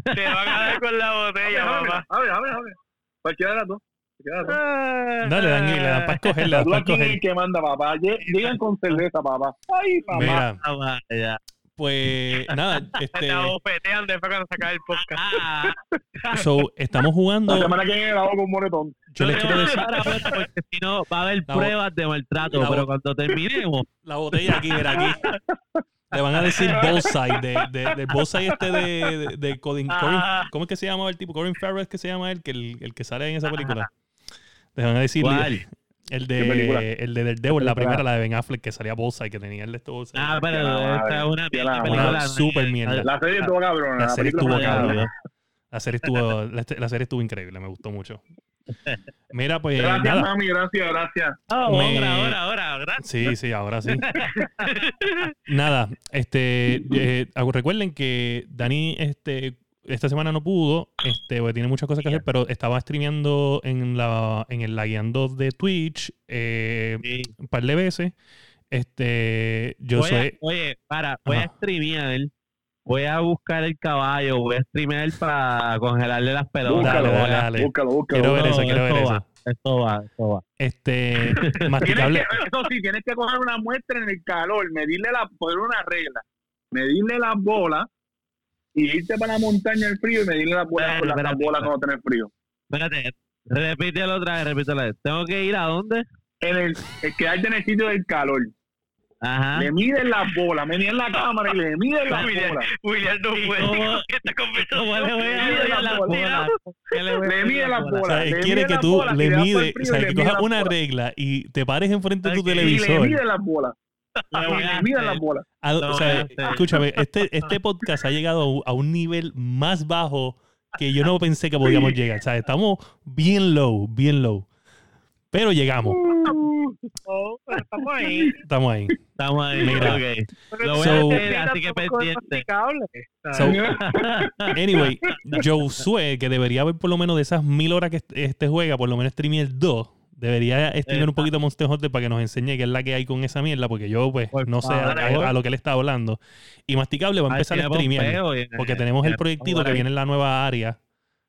Speaker 4: Te van a dar con la botella, papá.
Speaker 2: Abre, abre. Cualquiera de las dos. Cualquiera de las dos.
Speaker 3: Dale, Dani, le dan para [LAUGHS]
Speaker 2: quién es
Speaker 3: escoger.
Speaker 2: el que manda, papá. Lle- Llegan con cerveza, papá. Ay, papá.
Speaker 3: Mira,
Speaker 1: Ah,
Speaker 3: pues nada, [LAUGHS] este,
Speaker 4: Te bofetean después cuando sacar el podcast.
Speaker 1: Ah, [LAUGHS]
Speaker 3: so, estamos
Speaker 2: La
Speaker 3: jugando.
Speaker 2: semana que viene la con moretón.
Speaker 3: Yo les quiero decir
Speaker 1: porque si no va a haber
Speaker 3: La
Speaker 1: pruebas de maltrato,
Speaker 3: la
Speaker 1: pero cuando terminemos,
Speaker 3: la botella aquí, mira aquí. Le van a decir Bullseye, de, de, del Bullseye este de, de, de Colin, Colin-
Speaker 4: Ah.
Speaker 3: ¿cómo es que se llama el tipo? Corin Farrell es que se llama él, que el, el que sale en esa película. Le van a decir
Speaker 1: ¿cuál?
Speaker 3: el de el de Daredevil, la primera, la de Ben Affleck, que salía Bullseye, que tenía el de Bullseye.
Speaker 1: Ah, pero esta es una mierda
Speaker 2: la-
Speaker 1: película.
Speaker 3: super mierda.
Speaker 2: La serie estuvo cabrona.
Speaker 3: La serie estuvo
Speaker 2: fue
Speaker 3: cabrona. La serie estuvo, la, la serie estuvo increíble, me gustó mucho. Mira, pues
Speaker 2: Gracias,
Speaker 3: nada.
Speaker 2: mami, gracias, gracias.
Speaker 1: Oh,
Speaker 3: Me-
Speaker 1: ahora, ahora, ahora, gracias.
Speaker 3: Sí, sí, ahora sí. [LAUGHS] Nada, este, eh, ah, recuerden que Dani, este, esta semana no pudo, este, porque tiene muchas cosas que hacer, pero estaba streameando en la, en el lagueando de Twitch eh,
Speaker 1: Sí.
Speaker 3: un par de veces. Este, yo
Speaker 1: Voy a-
Speaker 3: soy,
Speaker 1: oye, para, voy a streamear, voy a buscar el caballo, voy a streamear para congelarle las pelotas.
Speaker 2: Búscalo,
Speaker 3: dale,
Speaker 1: a-
Speaker 3: dale.
Speaker 2: búscalo, búscalo.
Speaker 3: Quiero ver
Speaker 1: No,
Speaker 3: eso, quiero ver eso.
Speaker 1: va, Esto va, esto va.
Speaker 3: este, [LAUGHS] masticable.
Speaker 2: que, eso sí, tienes que coger una muestra en el calor, medirle la, poner una regla, medirle las bolas y irte para la montaña el frío y medirle las bolas con las bolas cuando tenés frío.
Speaker 1: Espérate, repítelo otra vez, repítelo otra vez. Tengo que ir a dónde?
Speaker 2: En el, el quedarte en el sitio del calor.
Speaker 1: Ajá.
Speaker 2: le miden las bolas, me en la cámara y le miden las
Speaker 4: William,
Speaker 2: bolas.
Speaker 4: William no
Speaker 1: ¿Y
Speaker 4: puede esta
Speaker 1: ¿Cómo le
Speaker 4: conversación.
Speaker 1: voy a
Speaker 2: Mide
Speaker 1: medir
Speaker 2: las
Speaker 1: las
Speaker 2: bolas.
Speaker 1: le voy a
Speaker 2: Le
Speaker 1: medir
Speaker 2: mide las
Speaker 1: bolas?
Speaker 3: O sea,
Speaker 2: le
Speaker 3: quiere que tú le mides, o sea, que cojas una regla y te pares enfrente de tu
Speaker 1: Ok, y le
Speaker 3: televisor.
Speaker 2: miden las bolas. Miden las bolas.
Speaker 3: A-
Speaker 1: No,
Speaker 3: o sea,
Speaker 1: este-
Speaker 3: escúchame, este, este podcast ha llegado a un- nivel más bajo que yo no pensé que podíamos llegar. O sea, estamos bien low, bien low. Pero llegamos, [LAUGHS]
Speaker 4: Oh, pero estamos ahí.
Speaker 3: estamos ahí.
Speaker 1: Estamos ahí.
Speaker 3: Mira.
Speaker 1: ok.
Speaker 4: Pero
Speaker 1: Lo voy
Speaker 3: So-
Speaker 1: a hacer, así que
Speaker 4: tampoco es
Speaker 1: pendiente.
Speaker 4: masticable.
Speaker 3: So, anyway, Josué, que debería haber por lo menos de esas mil horas que este- juega, por lo menos streamear dos, debería streamear un poquito Monster Hunter para que nos enseñe qué es la que hay con esa mierda, porque yo pues
Speaker 1: Por
Speaker 3: no sé a,
Speaker 1: favor.
Speaker 3: a- a lo que él está hablando. Y Masticable va a empezar a streamear, porque tenemos el
Speaker 1: eh,
Speaker 3: proyectito que viene en la nueva área.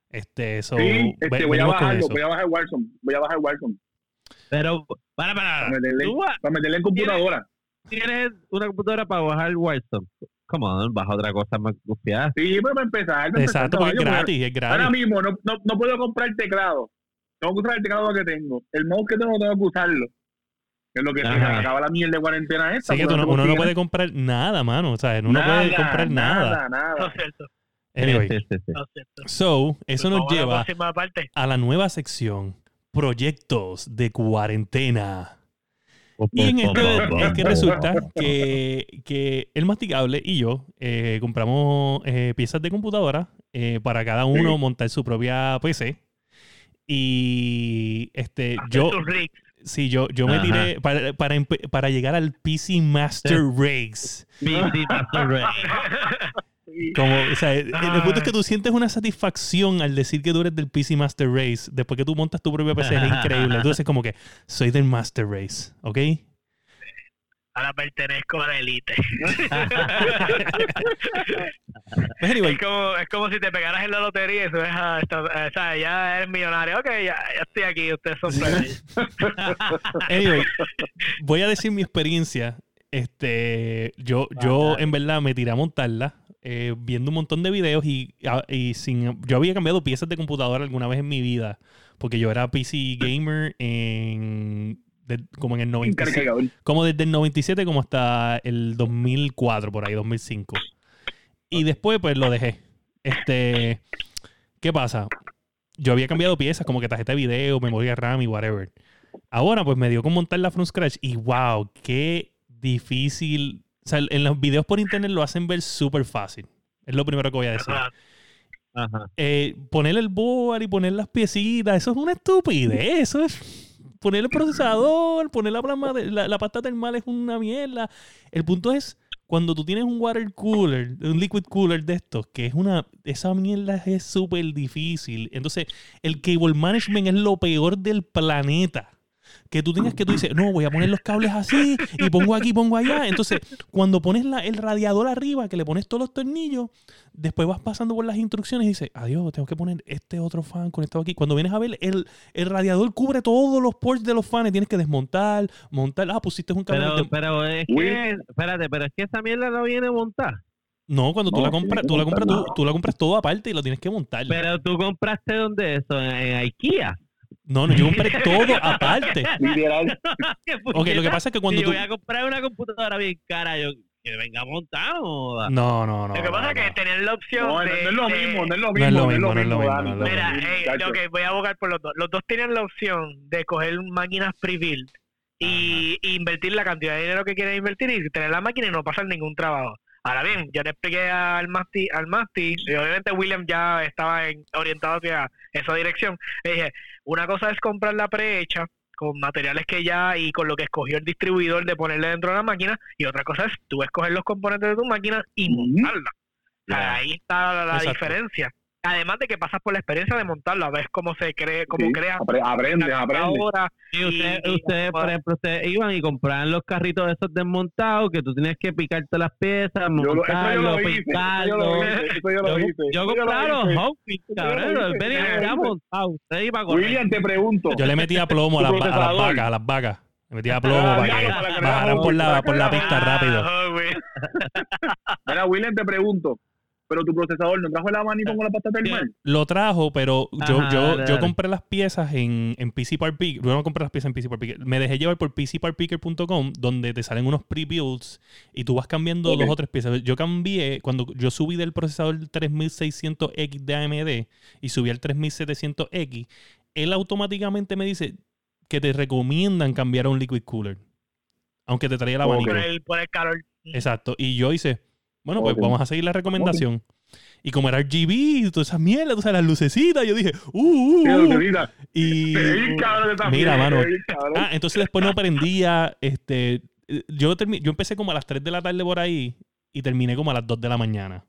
Speaker 3: Este, so,
Speaker 2: Sí, este, voy a bajarlo,
Speaker 3: eso.
Speaker 2: voy a bajar Warzone, voy a bajar Warzone
Speaker 1: Pero, para,
Speaker 2: para
Speaker 1: para.
Speaker 2: meterle,
Speaker 1: Tú vas-
Speaker 2: para meterle en computadora.
Speaker 1: tienes una computadora para bajar Warzone. Come on, baja otra cosa más confiada.
Speaker 2: Sí, pero para empezar, para empezar,
Speaker 3: Exacto, porque es gratis, es
Speaker 2: Ahora
Speaker 3: gratis.
Speaker 2: mismo no, no, no puedo comprar teclado. Tengo que usar el teclado que tengo. El mouse que tengo tengo que usarlo. Es lo que se acaba la mierda de cuarentena esta.
Speaker 3: Así que no- uno no puede comprar nada, mano. O sea, uno no puede comprar nada.
Speaker 2: Nada, nada.
Speaker 4: No es cierto,
Speaker 3: Anyway,
Speaker 1: Sí, sí, sí.
Speaker 3: so, eso nos
Speaker 4: a
Speaker 3: lleva a la nueva sección Proyectos de cuarentena. Y en esto es que resulta que, que el masticable y yo eh, compramos eh, piezas de computadora eh, para cada uno
Speaker 2: Sí.
Speaker 3: montar su propia PC. Y este, yo, sí, yo, yo me tiré para, para, para llegar al PC Master [LAUGHS] Race.
Speaker 1: PC Master Race.
Speaker 3: Como, o sea, el, el punto es que tú sientes una satisfacción al decir que tú eres del PC Master Race. Después que tú montas tu propia PC, es increíble. Entonces, como que soy del Master Race, ¿ok?
Speaker 4: Ahora pertenezco a la élite. [LAUGHS]
Speaker 3: Pues, anyway,
Speaker 4: es, como, es como si te pegaras en la lotería y subes a esta- o sea, ya eres millonario. Ok, ya, ya estoy aquí, ustedes son [LAUGHS]
Speaker 3: anyway, voy a decir mi experiencia. Este, yo, yo en verdad me tiré a montarla eh, viendo un montón de videos y, y sin, yo había cambiado piezas de computadora alguna vez en mi vida porque yo era PC gamer en de- como en el 97
Speaker 2: Cargador.
Speaker 3: como desde el 97 como hasta el 2004 por ahí 2005 y después pues lo dejé este qué pasa yo había cambiado piezas como que tarjeta de video memoria RAM y whatever ahora pues me dio con montarla from scratch y wow qué difícil o sea en los videos por internet lo hacen ver súper fácil es lo primero que voy a decir
Speaker 4: Ajá.
Speaker 1: Ajá.
Speaker 3: eh, poner el board y poner las piecitas, eso es una estupidez. Eso es poner el procesador, poner la, plasma de- la, la pasta termal es una mierda. El punto es cuando tú tienes un water cooler, un liquid cooler de estos, que es una, esa mierda es súper difícil. Entonces, el cable management es lo peor del planeta. Que tú tengas que tú dices, no, voy a poner los cables así y pongo aquí, pongo allá. Entonces, cuando pones la- el radiador arriba, que le pones todos los tornillos, después vas pasando por las instrucciones y dices, adiós, tengo que poner este otro fan conectado aquí. Cuando vienes a ver, el, el radiador cubre todos los ports de los fans, tienes que desmontar, montar. Ah, pusiste un cable.
Speaker 1: Pero,
Speaker 3: de-
Speaker 1: pero es que, espérate, pero es que esa mierda no viene montada.
Speaker 3: no, cuando tú
Speaker 2: No,
Speaker 3: la compras, tú la compras, tú, tú la compras todo aparte y lo tienes que montar.
Speaker 1: Pero tú compraste donde eso, en, en IKEA.
Speaker 3: No, no, yo compré todo aparte. [LAUGHS]
Speaker 2: Literal.
Speaker 3: Ok, lo que pasa es que cuando
Speaker 1: si
Speaker 3: tú.
Speaker 1: voy a comprar una computadora bien cara, yo que venga montado.
Speaker 3: No, no, no.
Speaker 4: Lo que pasa
Speaker 3: no,
Speaker 4: es que
Speaker 3: no.
Speaker 4: tenían la opción
Speaker 2: No, no,
Speaker 4: de...
Speaker 2: no es lo mismo, no es lo mismo,
Speaker 3: no es lo mismo,
Speaker 2: Dani.
Speaker 3: no es lo
Speaker 4: Mira,
Speaker 3: mismo.
Speaker 4: eh, lo que voy a abogar por los dos. Los dos tienen la opción de coger máquinas pre-built y, y invertir la cantidad de dinero que quieren invertir y tener la máquina y no pasar ningún trabajo. Ahora bien, yo le expliqué al Masti, al Masti y obviamente William ya estaba en- orientado hacia esa dirección. Le dije, una cosa es comprar la prehecha con materiales que ya y con lo que escogió el distribuidor de ponerle dentro de la máquina y otra cosa es tú escoger los componentes de tu máquina y montarla. Ahí está la, diferencia. Además de que pasas por la experiencia de montarla, ves cómo se cree, cómo
Speaker 2: Sí,
Speaker 4: crea
Speaker 2: apre- Aprende, aprende.
Speaker 4: ahora.
Speaker 1: Y ustedes,
Speaker 4: y-
Speaker 1: ustedes, por ejemplo, ustedes iban y compraban los carritos esos desmontados que tú tenías que picarte las piezas,
Speaker 2: Yo lo- eso yo
Speaker 1: montarlo, compraba los
Speaker 2: yo
Speaker 1: cabrón.
Speaker 2: yo lo
Speaker 1: ya a correr.
Speaker 2: William, te pregunto.
Speaker 3: Yo le metía plomo a las, a las vacas, a las vacas. Le metía plomo
Speaker 2: Ah,
Speaker 3: para
Speaker 2: ya,
Speaker 3: que
Speaker 2: para que
Speaker 3: bajaran por la, por la pista rápido.
Speaker 4: Ah.
Speaker 2: Mira, William, te pregunto. Pero tu procesador no trajo el abanico con la pasta termal.
Speaker 3: Lo trajo, pero yo,
Speaker 1: Ajá,
Speaker 3: yo,
Speaker 1: dale,
Speaker 3: yo
Speaker 1: dale.
Speaker 3: compré las piezas en, en PC Part Picker. Yo no compré las piezas en PC Part Picker. Me dejé llevar por PCPartPicker.com, donde te salen unos pre-builds y tú vas cambiando dos o tres piezas. Yo cambié, cuando yo subí del procesador 3600X de AMD y subí al 3700X, él automáticamente me dice que te recomiendan cambiar a un liquid cooler. Aunque te traía el abanico.
Speaker 4: Por el, por el calor.
Speaker 3: Exacto. Y yo hice, bueno, pues vamos a seguir la recomendación. Y como era RGB y todas esas mierdas, sabes, las lucecitas, yo dije, uh, uh, uh. Y. Mira, mano. Ah, entonces después no prendía. Este, yo, yo empecé como a las 3 de la tarde por ahí y terminé como a las 2 de la mañana.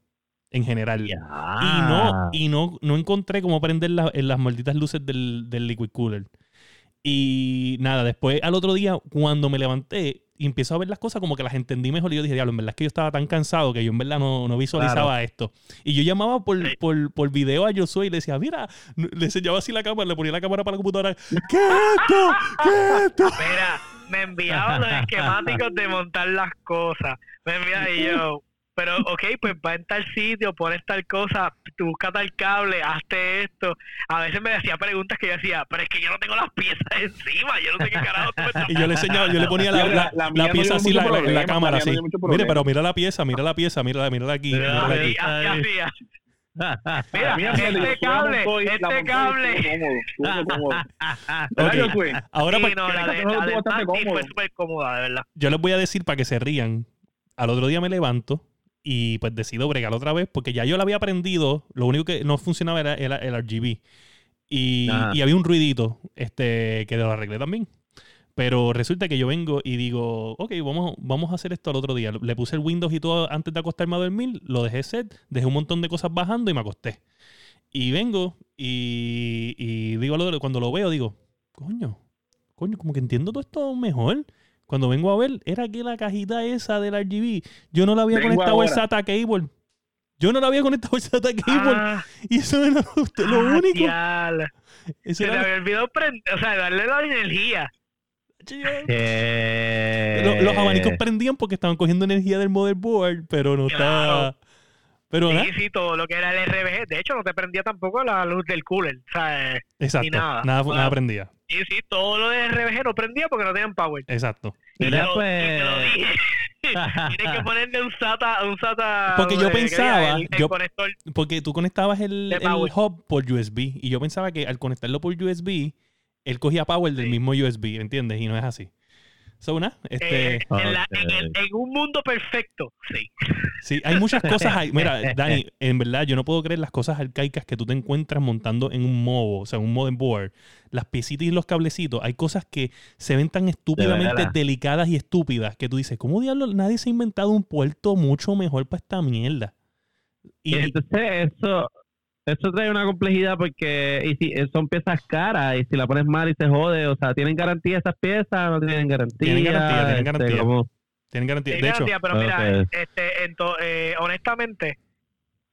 Speaker 3: En general.
Speaker 1: Ya.
Speaker 3: Y no, y no, no encontré cómo prender la- en las malditas luces del, del liquid cooler. Y nada, después al otro día, cuando me levanté y empiezo a ver las cosas, como que las entendí mejor. Y yo dije, diablo, en verdad es que yo estaba tan cansado que yo en verdad no, no visualizaba esto. Y yo llamaba por,
Speaker 4: Sí.
Speaker 3: por, por video a Josué y le decía, mira, le enseñaba así la cámara, le ponía la cámara para la computadora. ¿Qué es esto? ¿Qué es esto?
Speaker 4: Mira, me enviaban los esquemáticos de montar las cosas. Me enviaban y yo, pero ok, pues va en tal sitio, pones tal cosa, tú busca tal cable, hazte esto. A veces me hacía preguntas que yo decía, pero es que yo no tengo las piezas encima, yo no sé qué carajo tú me estás [LAUGHS]
Speaker 3: Y yo le enseñaba, yo le ponía la,
Speaker 2: La- no
Speaker 3: pieza así en la cámara,
Speaker 2: no
Speaker 3: así.
Speaker 2: mucho
Speaker 3: Mire, pero mira la pieza, mira la pieza, mírala, mírala aquí.
Speaker 1: Mira,
Speaker 3: mírala
Speaker 4: Y
Speaker 3: aquí.
Speaker 4: así hacía.
Speaker 2: La
Speaker 4: Mira,
Speaker 2: fíjate,
Speaker 4: este cable,
Speaker 2: y
Speaker 4: este
Speaker 2: y
Speaker 4: cable. [LAUGHS]
Speaker 3: Ahora,
Speaker 4: Sí,
Speaker 3: pues,
Speaker 4: no, la la
Speaker 2: bastante
Speaker 4: Santi fue súper cómoda, de verdad.
Speaker 3: yo les voy a decir para que se rían. Al otro día me levanto y pues decido bregar otra vez porque ya yo la había aprendido. Lo único que no funcionaba era, era el RGB. Y, había un ruidito este, que lo arreglé también. Pero resulta que yo vengo y digo, ok, vamos, vamos a hacer esto al otro día. Le puse el Windows y todo antes de acostarme a dormir, lo dejé set, dejé un montón de cosas bajando y me acosté. Y vengo y, y digo, cuando lo veo, digo, coño, coño, como que entiendo todo esto mejor. Cuando vengo a ver, era que la cajita esa del RGB, yo no la había
Speaker 2: Vengo
Speaker 3: conectado
Speaker 2: ahora.
Speaker 3: SATA cable. Yo no la había conectado al SATA cable.
Speaker 4: Ah,
Speaker 3: y eso era lo, lo
Speaker 4: ah,
Speaker 3: único. Eso
Speaker 4: Se
Speaker 3: era
Speaker 4: había olvidado prender, o sea, darle la energía.
Speaker 1: Que- [LAUGHS]
Speaker 3: Lo- los abanicos prendían porque estaban cogiendo energía del motherboard, pero no estaba. Pero
Speaker 4: Sí,
Speaker 3: nada,
Speaker 4: sí, todo lo que era el RBG. De hecho, no te prendía tampoco la luz del cooler. O sea, eh,
Speaker 3: exacto.
Speaker 4: nada.
Speaker 3: Nada,
Speaker 4: Wow.
Speaker 3: nada prendía.
Speaker 4: sí, sí, todo lo de RBG no prendía porque no tenían power.
Speaker 3: Exacto.
Speaker 4: Y lo-
Speaker 1: pues-
Speaker 4: te lo dije. [LAUGHS] Tienes que ponerle un SATA, un SATA.
Speaker 3: Porque yo pensaba-
Speaker 4: el, el
Speaker 3: yo-
Speaker 4: conector.
Speaker 3: Porque tú conectabas el, el
Speaker 4: power.
Speaker 3: hub por USB y yo pensaba que al conectarlo por USB, él cogía power del
Speaker 4: Sí.
Speaker 3: mismo USB, ¿entiendes? Y no es así. So, nada, este,
Speaker 4: Eh, en, la- en el-
Speaker 1: Ok.
Speaker 4: en un mundo perfecto, sí.
Speaker 3: sí, hay muchas cosas ahí. Mira, [LAUGHS] Dani, en verdad yo no puedo creer las cosas arcaicas que tú te encuentras montando en un MOBO, o sea, un modem board. Las piecitas y los cablecitos, hay cosas que se ven tan estúpidamente delicadas y estúpidas que tú dices, ¿cómo diablos nadie se ha inventado un puerto mucho mejor para esta mierda?
Speaker 1: Y
Speaker 3: Y,
Speaker 1: entonces eso, eso trae una complejidad porque y si, eh, son piezas caras y si la pones mal y se jode, o sea, ¿tienen garantía esas piezas? ¿No tienen garantía?
Speaker 3: Tienen garantía, tienen
Speaker 1: Este,
Speaker 3: garantía.
Speaker 1: ¿cómo?
Speaker 3: tienen garantía.
Speaker 4: Sí,
Speaker 3: De hecho,
Speaker 4: garantía, pero mira,
Speaker 1: ok.
Speaker 4: este, ento- eh, honestamente,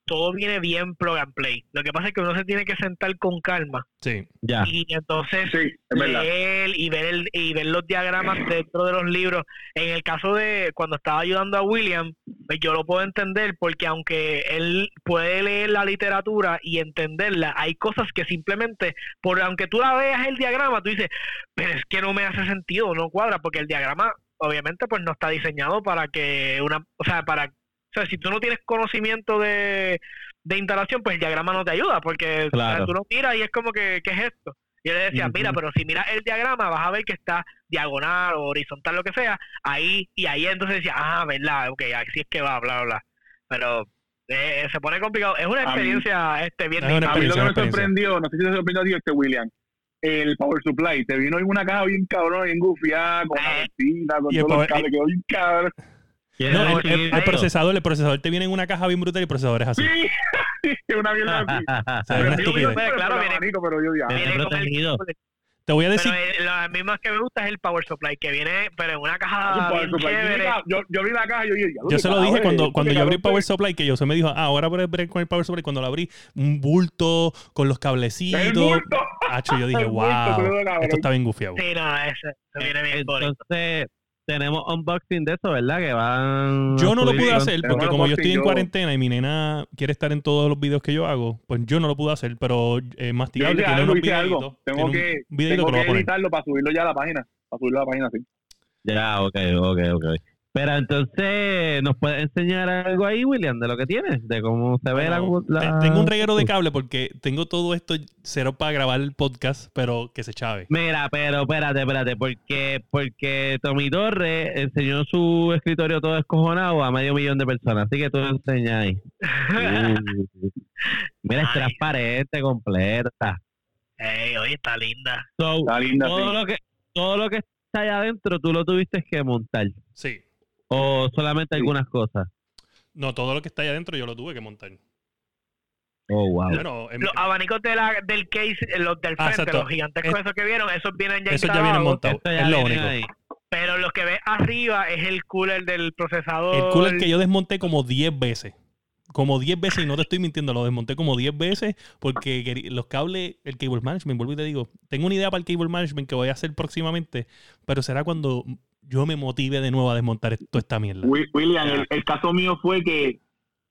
Speaker 4: todo viene bien plug and play. Lo que pasa es que uno se tiene que sentar con calma
Speaker 3: sí.
Speaker 1: Ya.
Speaker 4: y entonces
Speaker 2: Sí,
Speaker 4: leer y ver el, y ver los diagramas dentro de los libros. En el caso de cuando estaba ayudando a William, pues yo lo puedo entender porque aunque él puede leer la literatura y entenderla, hay cosas que simplemente, por aunque tú la veas el diagrama, tú dices, pero es que no me hace sentido, no cuadra, porque el diagrama obviamente pues no está diseñado para que una, o sea, para, o sea, si tú no tienes conocimiento de, de instalación, pues el diagrama no te ayuda, porque o sea,
Speaker 1: Claro.
Speaker 4: tú lo miras y es como que, ¿qué es esto? Y yo le decía,
Speaker 1: Ujú.
Speaker 4: mira, pero si miras el diagrama vas a ver que está diagonal o horizontal, lo que sea, ahí, y ahí entonces decía, ah, verdad, ok, así es que va, bla, bla, bla. Pero eh, se pone complicado. Es una
Speaker 2: A mí-
Speaker 4: experiencia este bien
Speaker 3: Es una
Speaker 2: A mí lo que
Speaker 3: experiencia,
Speaker 2: me
Speaker 3: experiencia.
Speaker 2: sorprendió, no sé si te sorprendió a ti, este William, el Power Supply, te vino en una caja bien cabrón, bien gufiada, con una
Speaker 4: Eh.
Speaker 2: vecina, con
Speaker 3: Y
Speaker 2: todos los cables, quedó bien cabrón.
Speaker 1: ¿Quieres
Speaker 3: No, el, el- el procesador, el procesador te viene en una caja bien brutal y el procesador es así.
Speaker 2: Sí, [LAUGHS] una mierda así.
Speaker 3: O sea, es una
Speaker 2: Pero yo
Speaker 3: estupidez.
Speaker 2: vi el
Speaker 4: Claro,
Speaker 2: el
Speaker 4: viene-
Speaker 2: abanico, pero yo ya.
Speaker 1: Viene
Speaker 4: Viene con el-
Speaker 1: protegido.
Speaker 3: Te voy a decir,
Speaker 4: Pero eh, la misma que me gusta es el Power Supply, que viene pero en una caja
Speaker 2: Power
Speaker 4: bien
Speaker 2: Supply. Yo vi
Speaker 4: chévere.
Speaker 2: la- Yo, yo vi la caja y yo dije, ya,
Speaker 3: yo se lo dije cuando,
Speaker 2: eh,
Speaker 3: cuando yo abrí el Power Supply, que yo se me dijo, ah, ahora voy a break con el Power Supply. Cuando lo abrí, un bulto con los
Speaker 2: El
Speaker 3: cablecitos.
Speaker 2: bulto.
Speaker 3: Hacho, yo [LAUGHS] dije,
Speaker 2: El bulto,
Speaker 3: wow, esto está bien gufiado.
Speaker 4: Sí, no, ese, ese viene bien bonito.
Speaker 1: Entonces, tenemos unboxing de eso, ¿verdad? Que van.
Speaker 3: Yo no lo pude hacer porque como yo estoy en cuarentena y mi nena quiere estar en todos los videos que yo hago, pues yo no lo pude hacer, pero eh, Masticable
Speaker 2: hice
Speaker 3: tiene
Speaker 2: algo,
Speaker 3: unos
Speaker 2: hice algo.
Speaker 3: videitos.
Speaker 2: Tengo
Speaker 3: tiene un
Speaker 2: que,
Speaker 3: videito
Speaker 2: tengo
Speaker 3: que
Speaker 2: que editarlo para subirlo ya a la página. Para subirlo a la página, sí.
Speaker 1: Ya, ok, ok, ok. Pero entonces, ¿nos puedes enseñar algo ahí, William, de lo que tienes? De cómo se ve la,
Speaker 3: Bueno,
Speaker 1: la-
Speaker 3: te- Tengo un reguero de cable porque tengo todo esto cero para grabar el podcast, pero que se chave.
Speaker 1: Mira, pero espérate, espérate, porque, porque Tommy Torres enseñó su escritorio todo escojonado a medio millón de personas, así que tú lo enseñas ahí. Uh, [LAUGHS] mira, es transparente, completa.
Speaker 4: Ey, oye, está linda.
Speaker 1: So,
Speaker 2: Está linda,
Speaker 1: todo,
Speaker 2: sí.
Speaker 1: lo que, todo lo que está allá adentro, tú lo tuviste que montar.
Speaker 3: Sí.
Speaker 1: O solamente
Speaker 2: Sí.
Speaker 1: algunas cosas.
Speaker 3: No, todo lo que está ahí adentro yo lo tuve que montar.
Speaker 1: Oh, wow.
Speaker 3: Bueno, en-
Speaker 4: Los abanicos de la, del case, eh, los del
Speaker 3: Ah,
Speaker 4: frente,
Speaker 3: exacto.
Speaker 4: los gigantescos
Speaker 3: Es-
Speaker 4: esos que vieron, esos vienen ya
Speaker 3: eso ya viene
Speaker 4: instalados,
Speaker 3: montado.
Speaker 1: Esto ya
Speaker 3: Es lo único.
Speaker 1: ahí.
Speaker 4: Pero los que ves arriba es el cooler del procesador.
Speaker 3: El cooler que yo desmonté como 10 veces. Como 10 veces, y no te estoy mintiendo, lo desmonté como 10 veces porque los cables, el cable management, vuelvo y te digo, tengo una idea para el cable management que voy a hacer próximamente, pero será cuando yo me motive de nuevo a desmontar toda esta mierda.
Speaker 2: Wi- William, el, caso mío fue que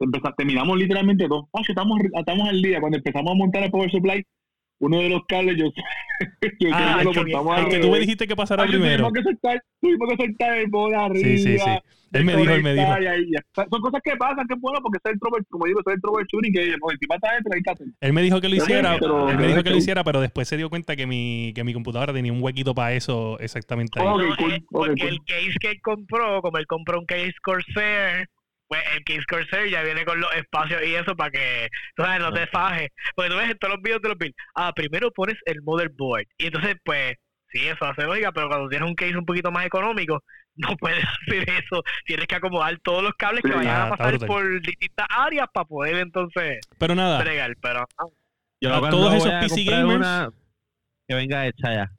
Speaker 2: empezamos, terminamos literalmente dos. Ah, estamos, estamos al día. Cuando empezamos a montar el Power Supply, uno de los cables, yo, [LAUGHS] yo
Speaker 3: Ah,
Speaker 2: creo que
Speaker 4: el
Speaker 2: lo
Speaker 4: que-
Speaker 2: montamos
Speaker 3: El
Speaker 2: al
Speaker 3: que tú me dijiste que pasara
Speaker 2: Ah,
Speaker 3: primero.
Speaker 2: Tuvimos que soltar, tuvimos que soltar el bola arriba.
Speaker 3: Sí, sí, sí. Él me dijo, él me dijo.
Speaker 2: ahí. Son cosas que pasan, que es bueno, porque es el trouble, como digo, es el troubleshooting que por encima está dentro, ahí está.
Speaker 3: Él me dijo que lo hiciera,
Speaker 2: pero-
Speaker 3: él me dijo que lo hiciera, pero después se dio cuenta que mi, que mi computadora tenía un huequito para eso exactamente ahí.
Speaker 4: No,
Speaker 2: cool,
Speaker 4: eh, porque
Speaker 2: cool.
Speaker 4: el case que él compró, como él compró un case Corsair, pues el case Corsair ya viene con los espacios y eso para que, tú sabes, no te fajes. Porque tú ves en todos los videos de los builds, ah, primero pones el motherboard. Y entonces, pues, sí, eso hace lógica, pero cuando tienes un case un poquito más económico, [LAUGHS] no puedes hacer eso. Tienes que acomodar todos los cables que vayan
Speaker 3: Ah,
Speaker 4: a
Speaker 3: está
Speaker 4: pasar por distintas áreas para poder entonces
Speaker 3: Pero nada,
Speaker 4: bregar. Pero, ah,
Speaker 1: Yo
Speaker 3: a todos esos PC gamers-
Speaker 1: una que venga hecha ya.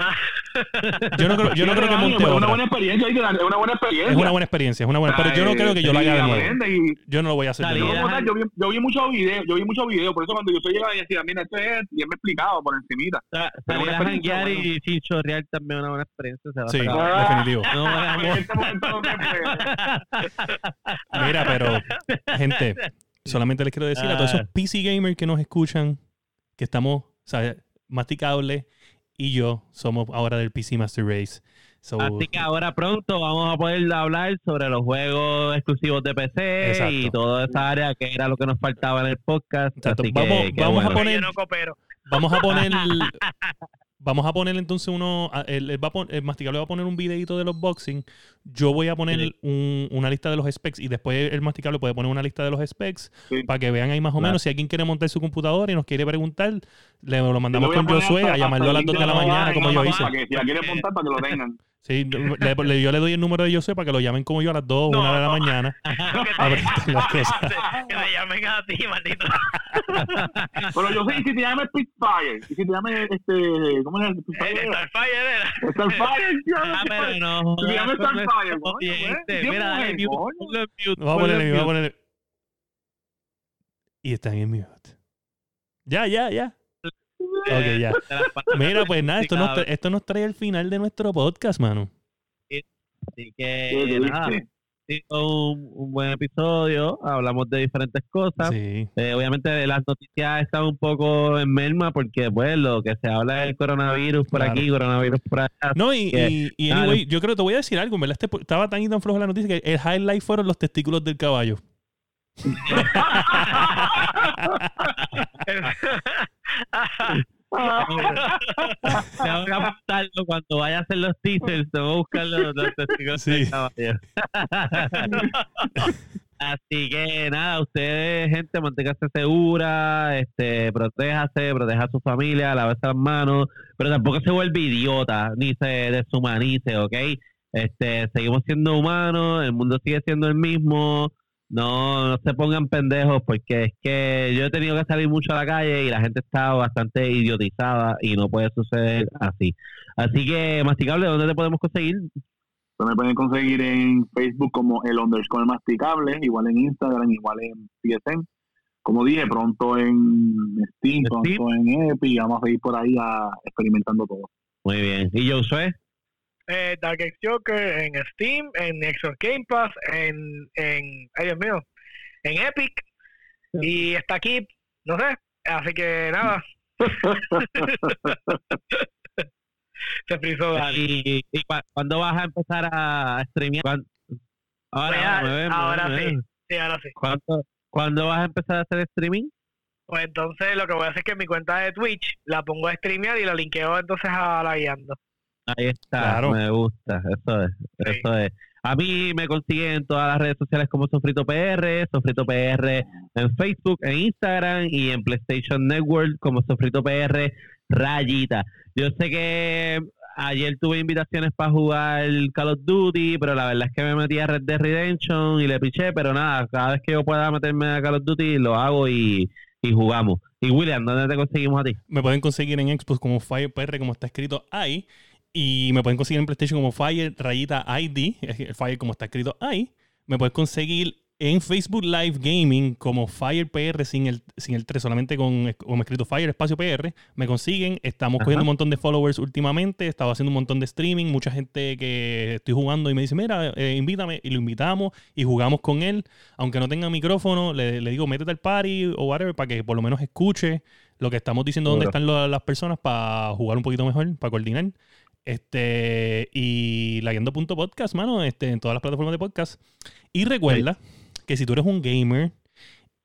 Speaker 1: [LAUGHS]
Speaker 3: yo no creo, yo no creo que monte
Speaker 2: Es una
Speaker 3: otra.
Speaker 2: buena experiencia, es una buena experiencia.
Speaker 3: Es una buena experiencia, es una buena, pero yo no creo que yo lo haga de nuevo. Yo no lo voy a hacer de
Speaker 2: Yo,
Speaker 3: nuevo.
Speaker 2: vi, yo vi muchos videos, yo vi muchos videos, por eso cuando yo soy llegaba y decía, mira, esto es, y él me explicaba por encimita.
Speaker 1: Salir a janguear y sin chorrear también es una buena experiencia. Se va a
Speaker 3: Sí,
Speaker 1: sacar.
Speaker 3: definitivo.
Speaker 1: No [LAUGHS]
Speaker 2: este. [LAUGHS]
Speaker 3: Mira, pero, gente, solamente les quiero decir a todos esos
Speaker 1: Ah.
Speaker 3: PC gamers que nos escuchan, que estamos, o sea, Masticable y yo somos ahora del PC Master Race. So,
Speaker 1: Así que ahora pronto vamos a poder hablar sobre los juegos exclusivos de PC
Speaker 3: Exacto.
Speaker 1: y toda esa área que era lo que nos faltaba en el podcast.
Speaker 3: Exacto.
Speaker 1: Así que,
Speaker 3: Vamos- a poner- vamos a poner [LAUGHS] vamos a poner entonces uno el, el va a pon- el masticable va a poner un videito de los boxing yo voy a poner
Speaker 1: Sí.
Speaker 3: un- una lista de los specs y después el masticable puede poner una lista de los specs
Speaker 2: Sí.
Speaker 3: para que vean ahí más o
Speaker 1: Claro.
Speaker 3: menos si alguien quiere montar su computadora y nos quiere preguntar le lo mandamos con Josué a llamarlo a las
Speaker 2: el
Speaker 3: 2 de la mañana como yo
Speaker 2: para
Speaker 3: hice
Speaker 2: que si la quieren montar, para que lo tengan.
Speaker 3: Sí, le- le- yo le doy el número de Josué para que lo llamen como yo a las 2
Speaker 4: No,
Speaker 3: una de la
Speaker 4: no.
Speaker 3: mañana [LAUGHS]
Speaker 4: Que
Speaker 3: a ver [LAUGHS] las cosas
Speaker 4: que te llamen a ti, maldito. [LAUGHS]
Speaker 2: Pero yo sé, y si te llama Spitfire, y si te llama este, ¿cómo es? Spitfire.
Speaker 4: Starfire era.
Speaker 2: Starfire, tío,
Speaker 1: Ah, pero no.
Speaker 2: Si te Starfire, coño, pues.
Speaker 3: vamos a ponerle vamos a ponerle y están en mute ya ya ya ok ya. Mira, pues nada, esto nos,
Speaker 1: cabrón.
Speaker 3: tra- esto nos trae el final de nuestro podcast, mano.
Speaker 1: Así
Speaker 2: ¿Qué
Speaker 1: que nada, un, un buen episodio. Hablamos de diferentes cosas.
Speaker 3: Sí.
Speaker 1: Eh, obviamente las noticias están un poco en merma porque pues lo que se habla es el coronavirus por
Speaker 3: Claro.
Speaker 1: aquí, coronavirus por allá.
Speaker 3: No, y,
Speaker 1: que-
Speaker 3: y, anyway, yo creo que te voy a decir algo, ¿verdad? Este estaba tan y tan flojo la noticia que el highlight fueron los testículos del caballo.
Speaker 1: Tengo que apuntarlo cuando vaya a hacer los teasers, tengo que buscar los, los testigos
Speaker 3: Sí.
Speaker 1: Así que nada, ustedes, gente, manténgase segura, este, protéjase, proteja a su familia, lávese las manos, pero tampoco se vuelve idiota, ni se deshumanice, ¿ok? Este, seguimos siendo humanos, el mundo sigue siendo el mismo, no, no se pongan pendejos porque es que yo he tenido que salir mucho a la calle y la gente está bastante idiotizada y no puede suceder así. Así que, Masticable, ¿dónde te podemos conseguir?
Speaker 2: Me pueden conseguir en Facebook como el underscore masticable, igual en Instagram, igual en PSN. Como dije, pronto en Steam,
Speaker 1: Steam.
Speaker 2: pronto en Epic, vamos a ir por ahí a, experimentando todo.
Speaker 1: Muy bien. ¿Y Josué?
Speaker 4: Eh, Dark X Joker en Steam, en Xbox Game Pass, en, en, ay Dios mío, en Epic. Y está aquí, no sé, así que nada. [LAUGHS] Se frizó Dani.
Speaker 1: ¿Y, y cuándo vas a empezar a streamear? ¿Cuán- Ahora,
Speaker 4: a-
Speaker 1: ahora me ven, me
Speaker 4: ahora
Speaker 1: ven, me
Speaker 4: sí, sí, ahora sí.
Speaker 1: ¿Cuándo, ¿Cuándo vas a empezar a hacer streaming?
Speaker 4: Pues entonces lo que voy a hacer es que mi cuenta de Twitch la pongo a streamear y la linkeo entonces a la guiando.
Speaker 1: Ahí está,
Speaker 3: Claro.
Speaker 1: me gusta, eso es,
Speaker 4: Sí.
Speaker 1: eso es. A mí me consiguen en todas las redes sociales como Sofrito PR, Sofrito PR en Facebook, en Instagram y en PlayStation Network como Sofrito PR Rayita. Yo sé que ayer tuve invitaciones para jugar Call of Duty, pero la verdad es que me metí a Red Dead Redemption y le piché, pero nada, cada vez que yo pueda meterme a Call of Duty lo hago y, y jugamos. Y William, ¿dónde te conseguimos a ti?
Speaker 3: Me pueden conseguir en Xbox como FirePR, como está escrito ahí. Y me pueden conseguir en PlayStation como Fire rayita ID, el Fire como está escrito ahí. Me puedes conseguir en Facebook Live Gaming como FirePR sin el, sin el 3, solamente con como escrito Fire espacio PR. Me consiguen. Estamos
Speaker 1: Ajá.
Speaker 3: cogiendo un montón de followers últimamente. He estado haciendo un montón de streaming. Mucha gente que estoy jugando y me dice, mira, eh, invítame. Y lo invitamos y jugamos con él. Aunque no tenga micrófono, le, le digo, métete al party o whatever para que por lo menos escuche lo que estamos diciendo, dónde están lo- las personas para jugar un poquito mejor, para coordinar. Este, y Laguiando.podcast, mano, este, en todas las plataformas de podcast. Y recuerda que si tú eres un gamer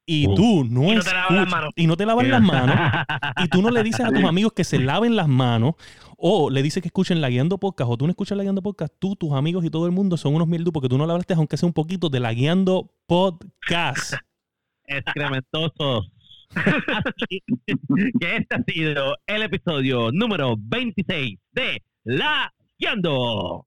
Speaker 3: y
Speaker 1: Uh.
Speaker 3: tú no,
Speaker 4: Y no te lavas las
Speaker 3: escuchas-
Speaker 4: manos.
Speaker 3: y no te lavas las manos y tú no le dices a tus amigos que se laven las manos o le dices que escuchen la guiando podcast o tú no escuchas la guiando podcast, tú, tus amigos y todo el mundo son unos mierdu porque tú no le hablaste aunque sea un poquito de la guiando podcast.
Speaker 1: excrementosos. [LAUGHS] Que este ha sido el episodio número 26 de La Guiando.